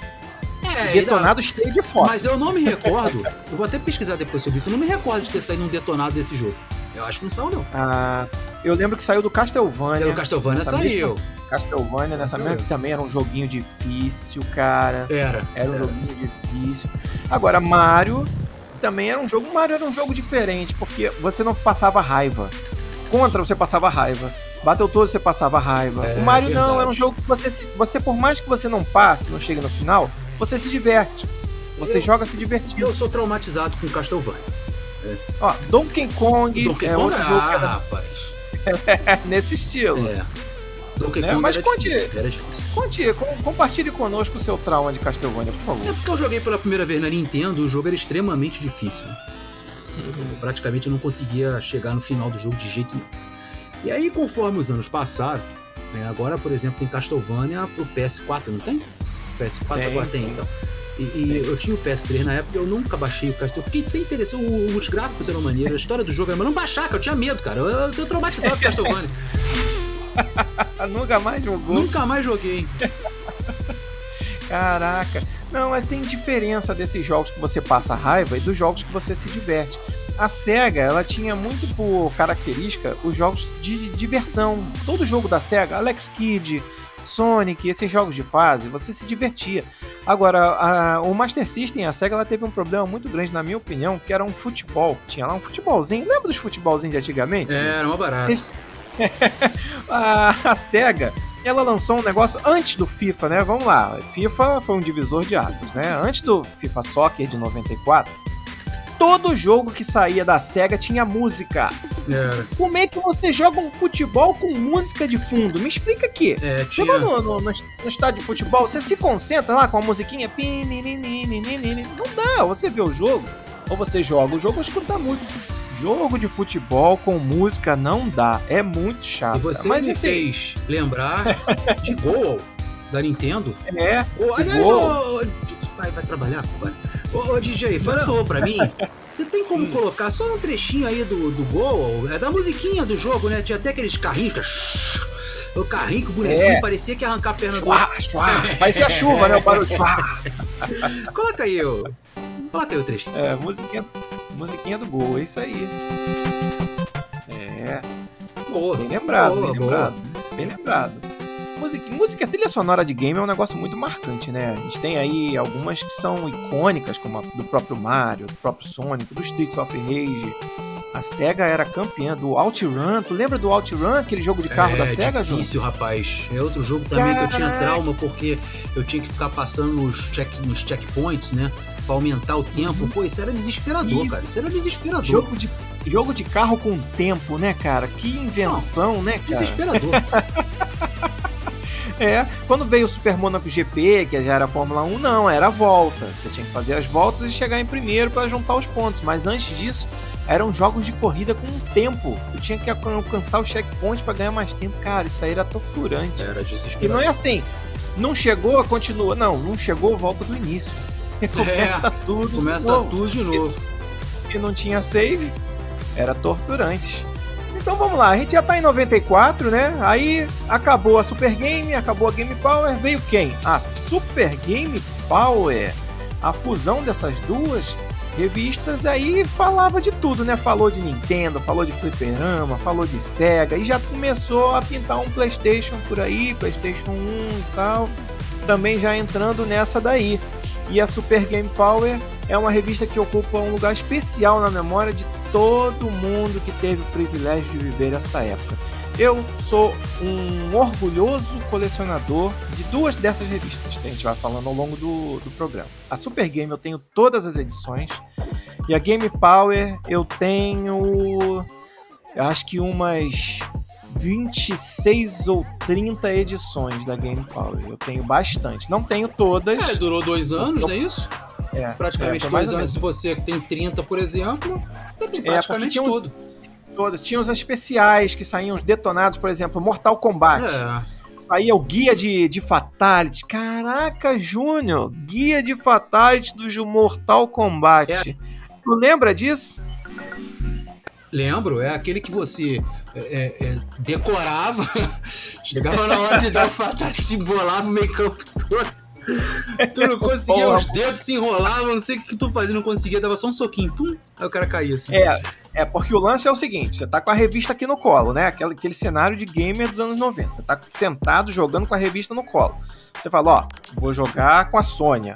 É, detonado ainda... cheio de foto. Mas eu não me recordo. eu vou até pesquisar depois sobre isso. Eu não me recordo de ter saído um detonado desse jogo. Eu acho que não saiu, não. Ah, eu lembro que saiu do Castlevania. Do Castlevania saiu. Mesma... Castlevania nessa mesma que também era um joguinho difícil, cara. Era. Era um era. joguinho difícil. Agora, Mario também era um jogo. Mario era um jogo diferente, porque você não passava raiva. Contra você passava raiva. Battletoads você passava raiva. É, o Mario verdade. não, era um jogo que você, você, por mais que você não passe, não chegue no final, você se diverte. Você eu, joga se divertindo. Eu sou traumatizado com Castlevania. É. Ó, Donkey Kong Donkey é Kong, outro ah, jogo que era... rapaz. nesse estilo. É. Né? Mas era conte, difícil, era difícil. conte, compartilhe conosco o seu trauma de Castlevania, por favor. É porque eu joguei pela primeira vez na Nintendo, o jogo era extremamente difícil. Eu praticamente não conseguia chegar no final do jogo de jeito nenhum. E aí, conforme os anos passaram, né, agora, por exemplo, tem Castlevania pro PS4, não tem? PS4 tem, agora tem, então. E, e, eu tinha o PS3 na época eu nunca baixei o Castlevania. Fiquei sem interesse. Os gráficos eram maneiros, a história do jogo era. Mas não baixar, cara, eu tinha medo, cara. Eu, eu, eu traumatizado com Castlevania. Nunca mais jogou? Nunca mais joguei. Caraca. Não, mas tem diferença desses jogos que você passa raiva e dos jogos que você se diverte. A SEGA, ela tinha muito por característica os jogos de diversão. Todo jogo da SEGA, Alex Kidd, Sonic, esses jogos de fase, você se divertia. Agora, a, o Master System, a SEGA, ela teve um problema muito grande, na minha opinião, que era um futebol. Tinha lá um futebolzinho. Lembra dos futebolzinhos de antigamente? É, era uma barata. a, a SEGA, ela lançou um negócio antes do FIFA, né? Vamos lá. FIFA foi um divisor de águas, né? Antes do FIFA Soccer de 94, todo jogo que saía da SEGA tinha música. É. Como é que você joga um futebol com música de fundo? Me explica aqui. É, no, no, no, no, estádio de futebol, você se concentra lá com a musiquinha. Não dá, você vê o jogo, ou você joga o jogo ou escuta a música. Jogo de futebol com música não dá. É muito chato. E você Mas, me assim... fez lembrar de Gol da Nintendo. É. Oh, aliás, vai, vai trabalhar, agora. Ô, ô DJ, fala pra mim. Você tem como hum. colocar só um trechinho aí do, do Gol? É da musiquinha do jogo, né? Tinha até aqueles carrinhos. O carrinho que o bonequinho é. parecia que ia arrancar a perna do outro. Parecia chuva, né? O barulho. Coloca aí, ô. Coloca aí o trechinho. É, musiquinha, musiquinha do gol, é isso aí. É. Boa. Bem lembrado, boa, bem boa. lembrado. Bem lembrado. música, música, trilha sonora de game é um negócio muito marcante, né? A gente tem aí algumas que são icônicas, como a do próprio Mario, do próprio Sonic, do Streets of Rage. A SEGA era campeã do OutRun. Tu lembra do OutRun, aquele jogo de carro é, da SEGA, Júnior? Difícil, rapaz. É outro jogo também Caraca. que eu tinha trauma, porque eu tinha que ficar passando nos, check, nos checkpoints, né? Pra aumentar o tempo. Pô, isso era desesperador, isso. cara. Isso era desesperador. Jogo de, jogo de carro com tempo, né, cara? Que invenção, Não, né, cara? Desesperador. É, quando veio o Super Monaco GP, que já era Fórmula 1, não, era a volta. Você tinha que fazer as voltas e chegar em primeiro para juntar os pontos. Mas antes disso, eram jogos de corrida com tempo. Tu tinha que alcançar o checkpoint para ganhar mais tempo. Cara, isso aí era torturante. Era E não é assim, não chegou, continua. Não, não chegou, volta do início. Começa é, tudo começa de novo. tudo de novo. E não tinha save, era torturante. Então vamos lá, a gente já tá em 94, né? Aí acabou a Super Game, acabou a Game Power, veio quem? A Super Game Power. A fusão dessas duas revistas aí falava de tudo, né? Falou de Nintendo, falou de fliperama, falou de Sega e já começou a pintar um PlayStation por aí, PlayStation 1 e tal, também já entrando nessa daí. E a Super Game Power é uma revista que ocupa um lugar especial na memória de todo mundo que teve o privilégio de viver essa época. Eu sou um orgulhoso colecionador de duas dessas revistas que a gente vai falando ao longo do, do programa. A Super Game eu tenho todas as edições e a Game Power eu tenho, acho que umas 26 ou 30 edições da Game Power. Eu tenho bastante. Não tenho todas. É, durou dois anos, não é isso? É, praticamente é, dois anos. Se você tem 30, por exemplo, você tem é, praticamente é, tudo. Todas. Tinha os especiais que saíam detonados, por exemplo, Mortal Kombat. É. Saía o guia de, de Fatality. Caraca, Júnior! Guia de Fatality do Mortal Kombat. É. Tu lembra disso? Lembro, é aquele que você é, é, é decorava, chegava na hora de dar o fatality, embolava o meio campo todo. tu não conseguia, Porra. os dedos se enrolavam, não sei o que tu fazia, não conseguia, dava só um soquinho, pum, aí o cara caía assim. É, é porque o lance é o seguinte: você tá com a revista aqui no colo, né? Aquele, aquele cenário de gamer dos anos 90. Você tá sentado jogando com a revista no colo. Você fala, ó, vou jogar com a Sônia.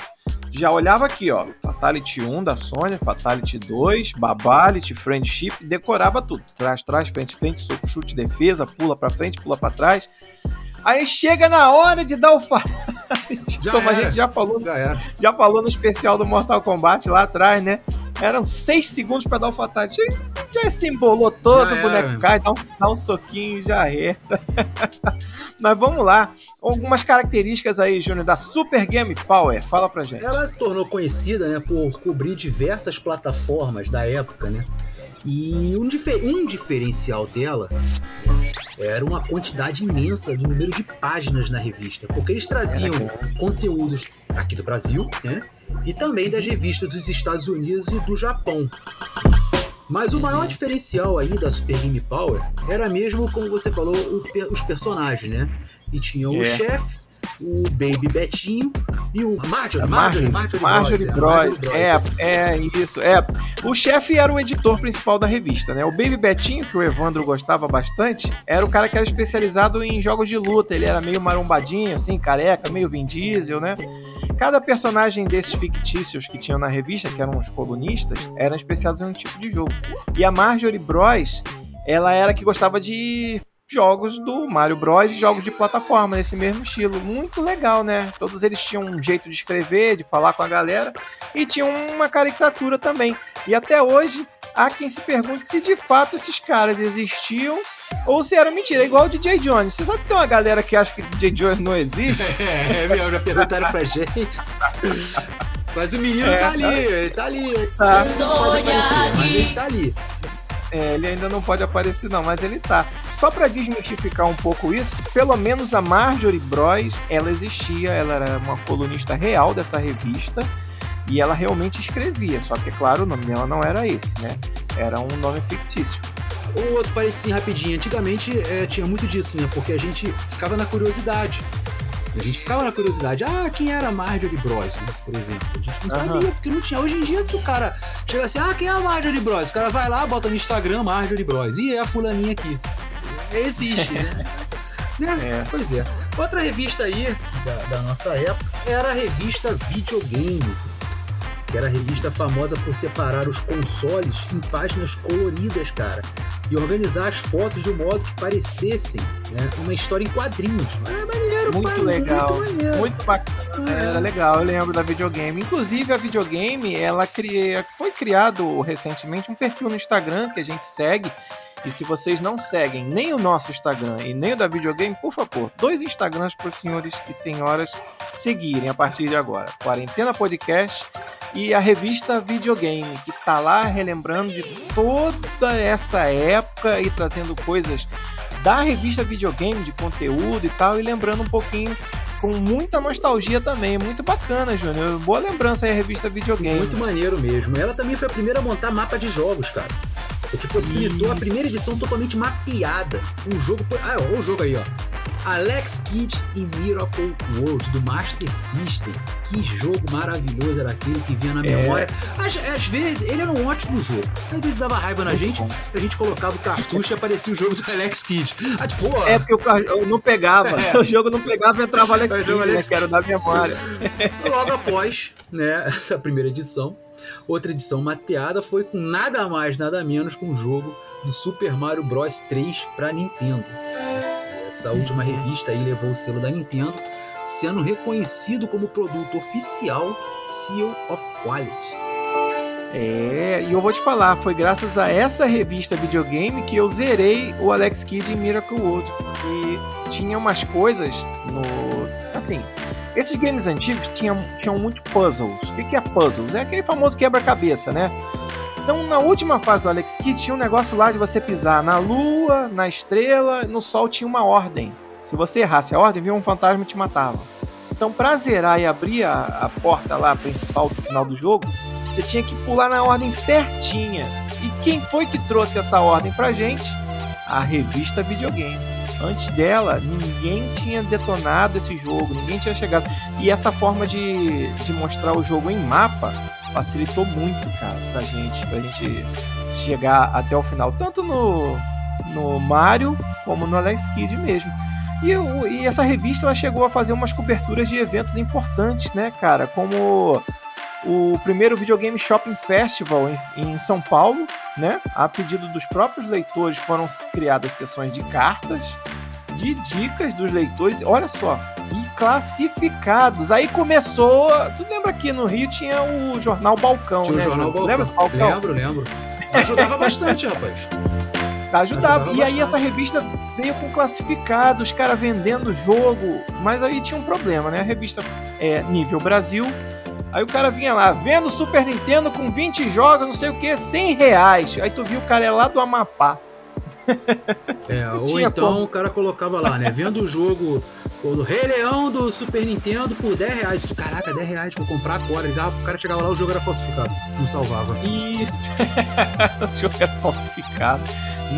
Já olhava aqui, ó, Fatality 1 da Sônia, Fatality 2, Babality, Friendship, decorava tudo. Trás, trás, frente, frente, soco, chute, defesa, pula pra frente, pula pra trás. Aí chega na hora de dar o. Já Como era. a gente já falou, já, já, falou no especial do Mortal Kombat lá atrás, né? Eram seis segundos para dar o fatality. Já se embolou todo, já o boneco era. cai, dá um, dá um soquinho já era. Mas vamos lá. Algumas características aí, Júnior, da Super Game Power. Fala pra gente. Ela se tornou conhecida né, por cobrir diversas plataformas da época, né? E um, difer um diferencial dela era uma quantidade imensa do número de páginas na revista, porque eles traziam conteúdos aqui do Brasil, né? E também das revistas dos Estados Unidos e do Japão. Mas o maior diferencial aí da Super Game Power era mesmo, como você falou, os personagens, né? E tinha o é. chefe, o Baby Betinho e o Marjorie, Marjorie, Marjorie, Marjorie Bros. É, é, isso. É. O chefe era o editor principal da revista, né? O Baby Betinho, que o Evandro gostava bastante, era o cara que era especializado em jogos de luta. Ele era meio marombadinho, assim, careca, meio Vin Diesel, né? Cada personagem desses fictícios que tinham na revista, que eram os colunistas, eram especializados em um tipo de jogo. E a Marjorie Bros, ela era que gostava de jogos do Mario Bros e jogos de plataforma nesse mesmo estilo. Muito legal, né? Todos eles tinham um jeito de escrever, de falar com a galera e tinham uma caricatura também. E até hoje há quem se pergunte se de fato esses caras existiam ou se era mentira, igual o DJ Jones. Você sabe que tem uma galera que acha que DJ Jones não existe? É, meu, já perguntaram pra gente. Mas o menino é, tá ali, ele tá ali. Tá. Aparecer, mas ele tá ali. É, ele ainda não pode aparecer não, mas ele tá. Só para desmistificar um pouco isso, pelo menos a Marjorie Bros, ela existia, ela era uma colunista real dessa revista e ela realmente escrevia, só que é claro, o nome dela não era esse, né? Era um nome fictício. O outro parecia rapidinho, antigamente é, tinha muito disso, né? Porque a gente ficava na curiosidade. A gente ficava na curiosidade, ah, quem era Marjorie Bros, né, por exemplo. A gente não uhum. sabia, porque não tinha. Hoje em dia o cara chega assim, ah, quem é a Marjorie Bros? O cara vai lá, bota no Instagram Marjorie Bros. E é a fulaninha aqui. Existe, né? né? É. Pois é. Outra revista aí da, da nossa época era a revista Videogames que era a revista famosa por separar os consoles em páginas coloridas, cara, e organizar as fotos de um modo que parecessem né, uma história em quadrinhos. Era maneiro, muito pai, legal, muito, muito bacana, é. era legal. Eu lembro da videogame. Inclusive a videogame, ela cria, foi criado recentemente um perfil no Instagram que a gente segue. E se vocês não seguem nem o nosso Instagram e nem o da videogame, por favor, dois Instagrams para os senhores e senhoras seguirem a partir de agora. Quarentena Podcast e a revista Videogame, que tá lá relembrando de toda essa época e trazendo coisas da revista Videogame, de conteúdo e tal, e lembrando um pouquinho com muita nostalgia também. Muito bacana, Júnior. Boa lembrança aí a revista Videogame. Muito maneiro mesmo. Ela também foi a primeira a montar mapa de jogos, cara. O que possibilitou Isso. a primeira edição totalmente mapeada. Um jogo. Ah, ó, o jogo aí, ó. Alex Kidd e Miracle World do Master System. Que jogo maravilhoso era aquele que vinha na é. memória. Às, às, vezes, ele era um ótimo jogo. Às vezes dava raiva na gente, a gente colocava o cartucho e aparecia o jogo do Alex Kidd. Ah, tipo, é porque o não pegava. É. O jogo não pegava e entrava o Alex Kidd, Alex... né? Que era da memória. Logo após, né, essa primeira edição, outra edição mapeada foi com nada mais, nada menos com o jogo do Super Mario Bros 3 para Nintendo. Essa última revista aí levou o selo da Nintendo, sendo reconhecido como produto oficial Seal of Quality. É, e eu vou te falar, foi graças a essa revista videogame que eu zerei o Alex Kidd em Miracle World, porque tinha umas coisas no. Assim, esses games antigos tinham, tinham muito puzzles. O que, que é puzzles? É aquele famoso quebra-cabeça, né? Então, na última fase do Alex Kidd, tinha um negócio lá de você pisar na lua, na estrela, no sol tinha uma ordem. Se você errasse a ordem, vinha um fantasma e te matava. Então, pra zerar e abrir a, a porta lá principal do final do jogo, você tinha que pular na ordem certinha. E quem foi que trouxe essa ordem pra gente? A revista Videogame. Antes dela, ninguém tinha detonado esse jogo, ninguém tinha chegado. E essa forma de, de mostrar o jogo em mapa facilitou muito, cara, pra gente, pra gente chegar até o final, tanto no, no Mario como no Alex Kidd mesmo. E, e essa revista ela chegou a fazer umas coberturas de eventos importantes, né, cara? Como o primeiro Videogame Shopping Festival em, em, São Paulo, né? A pedido dos próprios leitores foram criadas sessões de cartas, de dicas dos leitores. Olha só, classificados. Aí começou. Tu lembra que no Rio tinha o jornal Balcão, tinha né? O jornal Balcão. Lembra do Balcão? Lembro, lembro. Ajudava bastante, rapaz. Ajudava. Ajudava e aí essa revista veio com classificados, os caras vendendo jogo. Mas aí tinha um problema, né? A revista é nível Brasil. Aí o cara vinha lá, vendo Super Nintendo com 20 jogos, não sei o que, 100 reais. Aí tu viu o cara é lá do Amapá. É, ou então como. o cara colocava lá, né? Vendo o jogo do Rei Leão do Super Nintendo por 10 reais. Caraca, 10 reais, vou comprar agora. O cara chegava lá, o jogo era falsificado. Não salvava. Isso. o jogo era falsificado.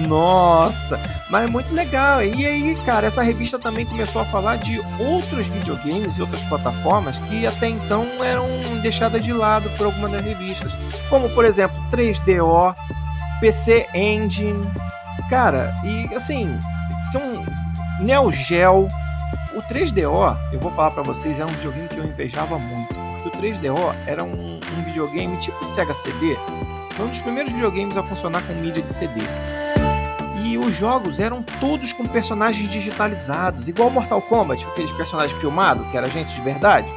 Nossa, mas é muito legal. E aí, cara, essa revista também começou a falar de outros videogames e outras plataformas que até então eram deixadas de lado por alguma das revistas. Como, por exemplo, 3DO, PC Engine, Cara, e assim, são Neo Geo. O 3DO, eu vou falar para vocês, era um videogame que eu invejava muito. Porque o 3DO era um, um videogame tipo Sega CD. Foi um dos primeiros videogames a funcionar com mídia de CD. Os jogos eram todos com personagens digitalizados, igual Mortal Kombat, aqueles personagens filmados, que era gente de verdade.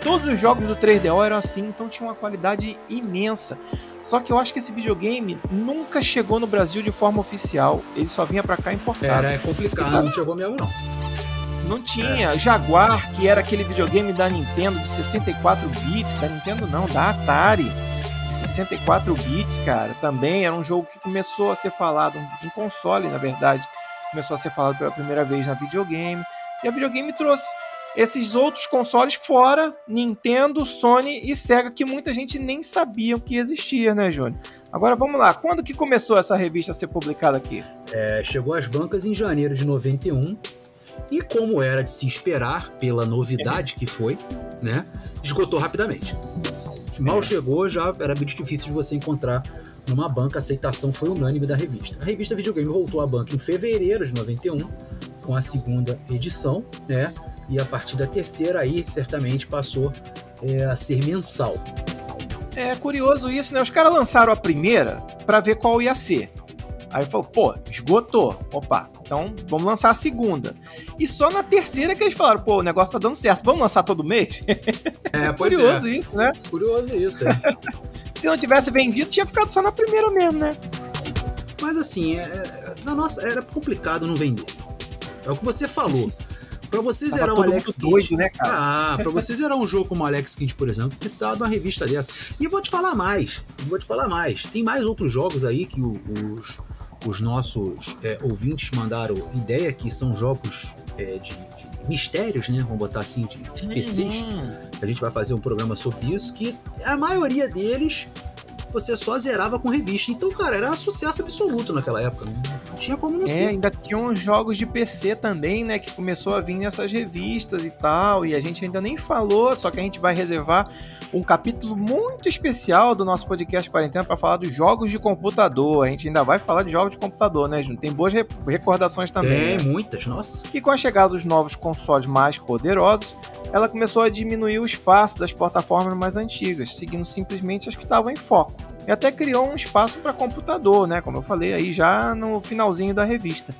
Todos os jogos do 3DO eram assim, então tinha uma qualidade imensa. Só que eu acho que esse videogame nunca chegou no Brasil de forma oficial. Ele só vinha para cá importado. Era é complicado, então, não chegou mesmo não. Não tinha. É. Jaguar, que era aquele videogame da Nintendo de 64 bits, da Nintendo não, da Atari. De 64 bits, cara. Também era um jogo que começou a ser falado em console, na verdade. Começou a ser falado pela primeira vez na videogame. E a videogame trouxe esses outros consoles fora Nintendo, Sony e Sega que muita gente nem sabia que existia, né, Júnior? Agora vamos lá, quando que começou essa revista a ser publicada aqui? É, chegou às bancas em janeiro de 91 e como era de se esperar pela novidade que foi, né, esgotou rapidamente. Mal é. chegou, já era muito difícil de você encontrar numa banca, a aceitação foi unânime da revista. A revista Videogame voltou à banca em fevereiro de 91 com a segunda edição, né? E a partir da terceira aí certamente passou é, a ser mensal. É curioso isso, né? Os caras lançaram a primeira para ver qual ia ser. Aí falou, pô, esgotou. Opa, então vamos lançar a segunda. E só na terceira que eles falaram, pô, o negócio tá dando certo, vamos lançar todo mês? É, curioso é. isso, né? Curioso isso, é. Se não tivesse vendido, tinha ficado só na primeira mesmo, né? Mas assim, é, é na nossa, era complicado não vender. É o que você falou. Pra você Tava zerar um Alex Kidd. doido, né, cara? Ah, pra você zerar um jogo como Alex Kidd, por exemplo, precisava de uma revista dessa. E eu vou te falar mais. Vou te falar mais. Tem mais outros jogos aí que os, os nossos é, ouvintes mandaram ideia, que são jogos é, de, de mistérios, né? Vamos botar assim, de PCs. Hum. A gente vai fazer um programa sobre isso, que a maioria deles você só zerava com revista. Então, cara, era sucesso absoluto naquela época. Não tinha como não É, ser. ainda tinha uns jogos de PC também, né? Que começou a vir nessas revistas e tal. E a gente ainda nem falou, só que a gente vai reservar um capítulo muito especial do nosso podcast Quarentena para falar dos jogos de computador. A gente ainda vai falar de jogos de computador, né, Júnior? Tem boas re- recordações também. Tem né? muitas, nossa. E com a chegada dos novos consoles mais poderosos, ela começou a diminuir o espaço das plataformas mais antigas, seguindo simplesmente as que estavam em foco. E até criou um espaço para computador, né? Como eu falei aí já no finalzinho da revista.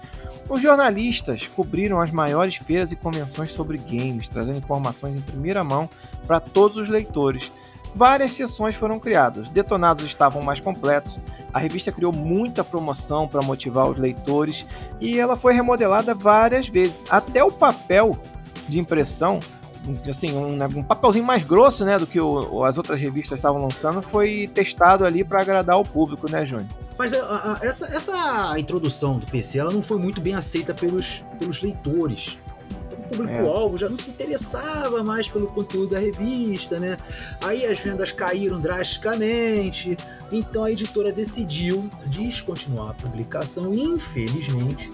Os jornalistas cobriram as maiores feiras e convenções sobre games, trazendo informações em primeira mão para todos os leitores. Várias sessões foram criadas, detonados estavam mais completos, a revista criou muita promoção para motivar os leitores e ela foi remodelada várias vezes. Até o papel de impressão, assim, um, né, um papelzinho mais grosso, né, do que o- as outras revistas estavam lançando, foi testado ali para agradar o público, né, Júnior? Mas a- a- essa, essa introdução do PC ela não foi muito bem aceita pelos, pelos leitores. O público-alvo já não se interessava mais pelo conteúdo da revista, né? Aí as vendas caíram drasticamente. Então a editora decidiu descontinuar a publicação, infelizmente,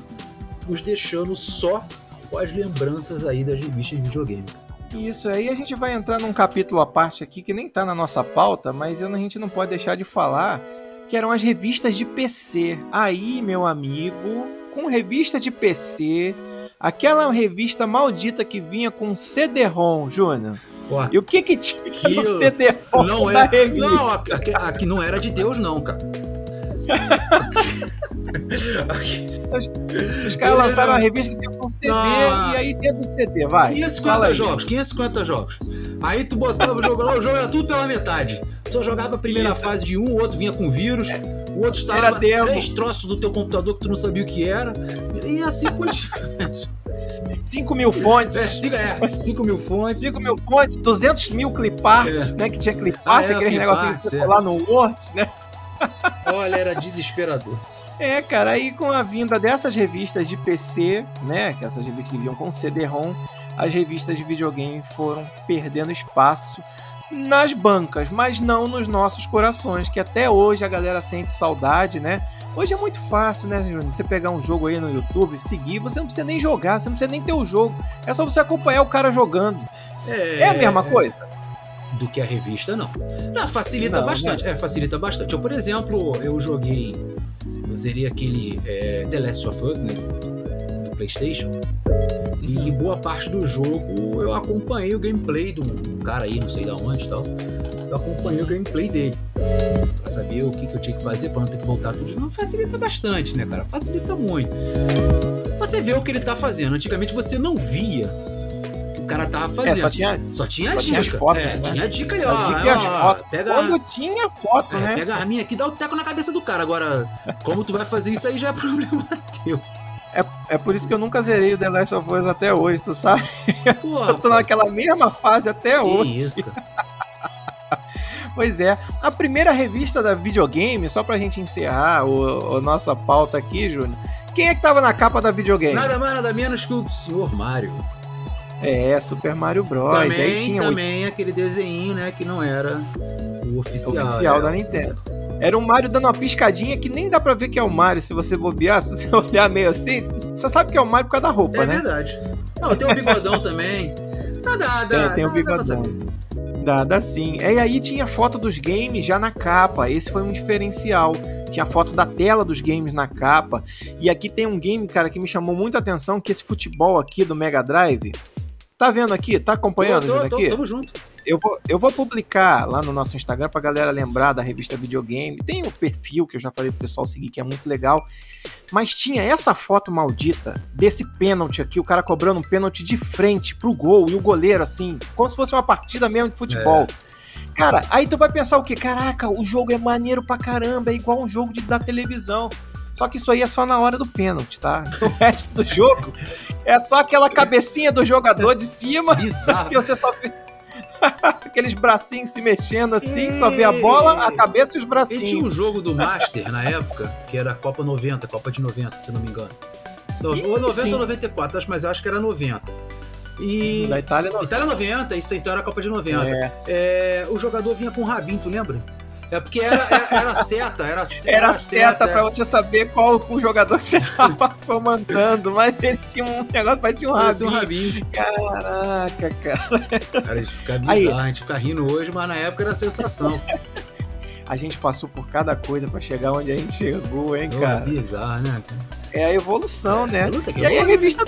nos deixando só com as lembranças aí das revistas de videogame. Isso aí a gente vai entrar num capítulo à parte aqui que nem tá na nossa pauta, mas a gente não pode deixar de falar que eram as revistas de PC. Aí, meu amigo, com revista de PC, aquela revista maldita que vinha com CD-ROM, Júnior. E o que que tinha Que no CD-ROM não da é. revista? Não, aqui não era de Deus, não, cara. Os caras lançaram uma revista que vinha com CD Não. e aí dentro do CD, vai. 550 fala aí. jogos, 550 jogos. Aí tu botava o jogo lá, o jogo era tudo pela metade. Tu só jogava a primeira Isso. fase de um, o outro vinha com vírus, o outro estava três troços do teu computador que tu não sabia o que era. E assim por diante. 5 mil É, fontes. é, 5 mil fontes. 5 mil fontes, 200 mil cliparts, né? Que tinha cliparts, Ah, é, aqueles cliparts, negocinhos que você é. colar no Word, né? Olha, era desesperador. É, cara, aí com a vinda dessas revistas de PC, né? Que essas revistas que vinham com CD-ROM, as revistas de videogame foram perdendo espaço nas bancas, mas não nos nossos corações, que até hoje a galera sente saudade, né? Hoje é muito fácil, né, Júnior? Você pegar um jogo aí no YouTube, seguir, você não precisa nem jogar, você não precisa nem ter o jogo. É só você acompanhar o cara jogando. É, a mesma coisa? Do que a revista, não. Não, facilita Não, bastante. É, facilita bastante. Eu, por exemplo, eu joguei. Eu zerei aquele é, The Last of Us, né? Do PlayStation. E boa parte do jogo eu acompanhei o gameplay do cara aí, não sei da onde e tal. Eu acompanhei o gameplay dele. Pra saber o que, que eu tinha que fazer pra não ter que voltar tudo novo. Facilita bastante, né, cara? Facilita muito. Você vê o que ele tá fazendo. Antigamente você não via cara tava fazendo. É, só tinha. Só tinha Só dica. tinha fotos, é, né? tinha dica ali, ó. dica e ó, fotos. Pega, Quando tinha foto, é, né? pega a arminha aqui, dá o teco na cabeça do cara. Agora, como tu vai fazer isso aí já é problema teu. É, é por isso que eu nunca zerei o The Last of Us até hoje, tu sabe? Pô, Eu tô naquela mesma fase até que hoje. isso. Pois é. A primeira revista da videogame, só pra gente encerrar o, a nossa pauta aqui, Júnior. Quem é que tava na capa da videogame? Nada mais, nada menos que o Senhor Mario. É, Super Mario Bros. Aí também, tinha o também aquele desenho, né, que não era o oficial. oficial é. da Nintendo. Era um Mario dando uma piscadinha que nem dá pra ver que é o Mario se você bobear, se você olhar meio assim. Você sabe que é o Mario por causa da roupa, É né? verdade. Não, tem o bigodão também. Ah, dá, dá, Tem, tem o dá- bigodão. Dá, dá sim. E aí tinha foto dos games já na capa. Esse foi um diferencial. Tinha foto da tela dos games na capa. E aqui tem um game, cara, que me chamou muita atenção, que esse futebol aqui do Mega Drive. Tá vendo aqui? Tá acompanhando tô, tô, aqui? Tô, tamo junto. Eu vou, eu vou publicar lá no nosso Instagram pra galera lembrar da revista Videogame. Tem o perfil que eu já falei pro pessoal seguir, que é muito legal. Mas tinha essa foto maldita desse pênalti aqui, o cara cobrando um pênalti de frente pro gol e o goleiro, assim, como se fosse uma partida mesmo de futebol. É. Cara, aí tu vai pensar o quê? Caraca, o jogo é maneiro pra caramba, é igual um jogo de, da televisão. Só que isso aí é só na hora do pênalti, tá? O resto do jogo é só aquela cabecinha do jogador de cima Bizarro. que você só Aqueles bracinhos se mexendo assim, e... só vê a bola, a cabeça e os bracinhos. E tinha um jogo do Master na época, que era a Copa 90, Copa de 90, se não me engano. No, ou 90 sim. ou 94, mas acho que era 90. E. Da Itália 90. Itália 90, isso então era a Copa de 90. É. É, o jogador vinha com um rabinho, tu lembra? É porque era, era, era seta, era, era, era seta, seta pra você saber qual o jogador que você tava comandando, mas ele tinha um negócio, parecia um rabinho. um rabinho. Caraca, cara. Cara, a gente fica bizarro, Aí, a gente fica rindo hoje, mas na época era sensação. a gente passou por cada coisa pra chegar onde a gente chegou, hein, cara? É bizarro, né? É a evolução, é, né? E aí a revista...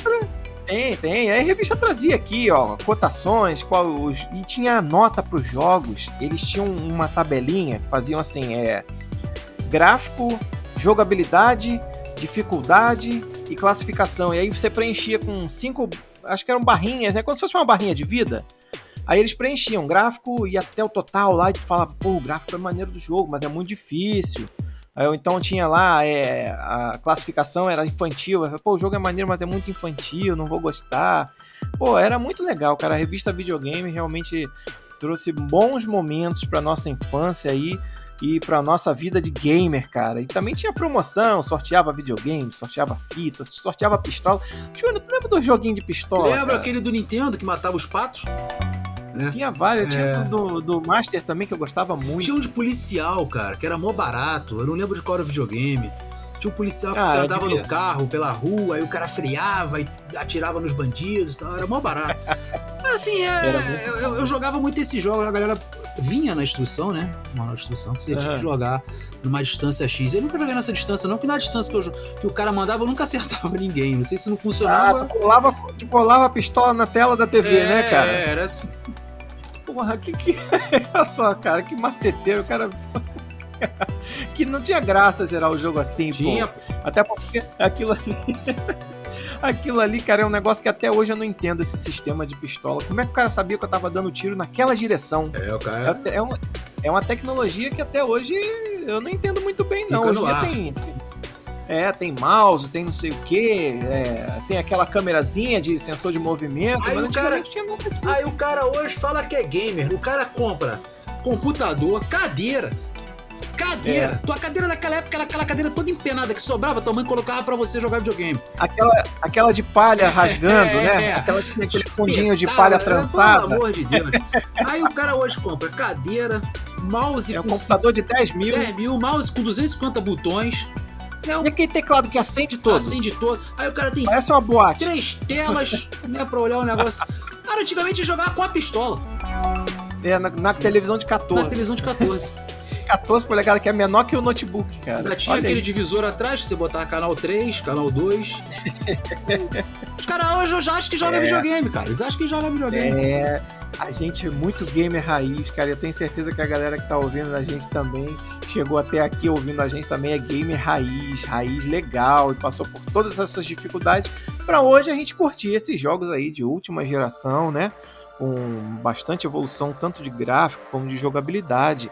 Tem, tem. Aí a revista trazia aqui, ó, cotações, qual os... e tinha nota para os jogos. Eles tinham uma tabelinha, faziam assim, é gráfico, jogabilidade, dificuldade e classificação. E aí você preenchia com cinco, acho que eram barrinhas, né? Como se fosse uma barrinha de vida. Aí eles preenchiam gráfico e até o total lá e tu falava, pô, o gráfico é maneiro do jogo, mas é muito difícil. Eu, então tinha lá é, a classificação era infantil. Pô, o jogo é maneiro, mas é muito infantil, não vou gostar. Pô, era muito legal, cara. A revista Videogame realmente trouxe bons momentos para nossa infância aí e para nossa vida de gamer, cara. E também tinha promoção, sorteava videogame, sorteava fitas, sorteava pistola. Júnior, tu lembra do joguinho de pistola? Lembra cara? aquele do Nintendo que matava os patos? Né? Tinha vários, é. tinha do, do Master também que eu gostava muito. Tinha um de policial, cara, que era mó barato. Eu não lembro de qual era o videogame. Tinha um policial que ah, você andava devia... no carro pela rua, aí o cara freava e atirava nos bandidos e tal. Era mó barato. assim, é, muito... eu, eu, jogava muito esse jogo, a galera vinha na instrução, né? Uma instrução que você uhum. tinha que jogar numa distância X. Eu nunca joguei nessa distância, não, porque na distância que, eu, que o cara mandava eu nunca acertava ninguém. Não sei se não funcionava. Ah, tu, colava, tu colava a pistola na tela da TV, é, né, cara? É, era assim. Porra, que que. Olha só, cara, que maceteiro, o cara. que não tinha graça zerar o jogo assim, tinha. pô. Até porque aquilo ali. aquilo ali, cara, é um negócio que até hoje eu não entendo esse sistema de pistola. Como é que o cara sabia que eu tava dando tiro naquela direção? É, o cara. É, é, uma, é uma tecnologia que até hoje eu não entendo muito bem, não. Fica hoje tem é, tem mouse, tem não sei o que, é, tem aquela câmerazinha de sensor de movimento. Aí, o cara, tinha aí o cara hoje fala que é gamer, o cara compra computador, cadeira. Cadeira. É. Tua cadeira naquela época era aquela cadeira toda empenada que sobrava, tua mãe colocava para você jogar videogame. Aquela, aquela de palha rasgando, é, né? É. Aquela que tinha aquele fundinho de palha né? trançada. Pelo amor de Deus. Aí o cara hoje compra cadeira, mouse. É um computador de 10 mil. 10 mil, mouse com 250 botões. É um... E aquele teclado que acende todo? Acende todo. Aí o cara tem. Parece uma boate. Três telas, né, pra olhar o negócio. Cara, antigamente jogava com a pistola. É, na, na, televisão de 14. Na televisão de 14. 14 polegadas, que é menor que o notebook, cara. Já tinha Olha aquele isso. divisor atrás, que você botar canal 3, canal 2. Os caras hoje já acham que joga é. videogame, cara. Eles acham que joga videogame. É. A gente é muito gamer raiz, cara. Eu tenho certeza que a galera que tá ouvindo a gente também chegou até aqui ouvindo a gente também é gamer raiz, raiz legal e passou por todas essas dificuldades para hoje a gente curtir esses jogos aí de última geração, né? Com bastante evolução tanto de gráfico como de jogabilidade.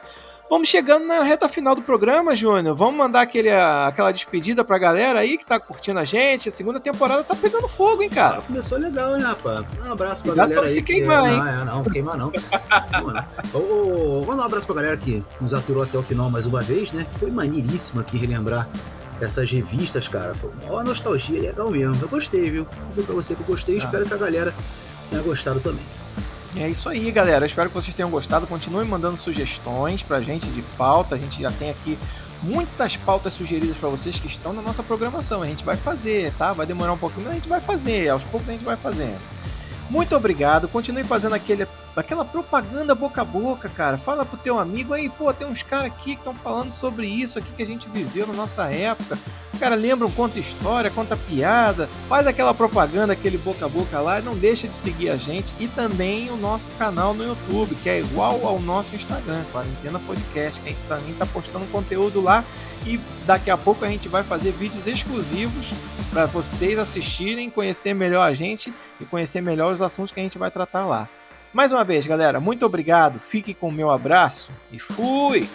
Vamos chegando na reta final do programa, Júnior. Vamos mandar aquele, aquela despedida pra galera aí que tá curtindo a gente. A segunda temporada tá pegando fogo, hein, cara? Começou legal, né, rapaz? Um abraço pra Cuidado galera pra aí. se queimar, que... hein? Não, é, não, queimar não. Vamos mandar um abraço pra galera que nos aturou até o final mais uma vez, né? Foi maneiríssimo aqui relembrar essas revistas, cara. Foi uma nostalgia legal mesmo. Eu gostei, viu? Vou dizer pra você que eu gostei e ah. espero que a galera tenha gostado também. É isso aí, galera. Espero que vocês tenham gostado. Continuem mandando sugestões pra gente de pauta. A gente já tem aqui muitas pautas sugeridas para vocês que estão na nossa programação. A gente vai fazer, tá? Vai demorar um pouquinho, mas a gente vai fazer. Aos poucos a gente vai fazendo. Muito obrigado. Continue fazendo aquele, aquela propaganda boca a boca, cara. Fala pro teu amigo aí, pô, tem uns caras aqui que estão falando sobre isso aqui que a gente viveu na nossa época. O cara lembra, conta história, conta piada, faz aquela propaganda, aquele boca a boca lá, e não deixa de seguir a gente e também o nosso canal no YouTube, que é igual ao nosso Instagram, Quarentena Podcast, que a gente também tá postando conteúdo lá e daqui a pouco a gente vai fazer vídeos exclusivos para vocês assistirem, conhecer melhor a gente e conhecer melhor os assuntos que a gente vai tratar lá. Mais uma vez, galera, muito obrigado. Fique com o meu abraço e fui!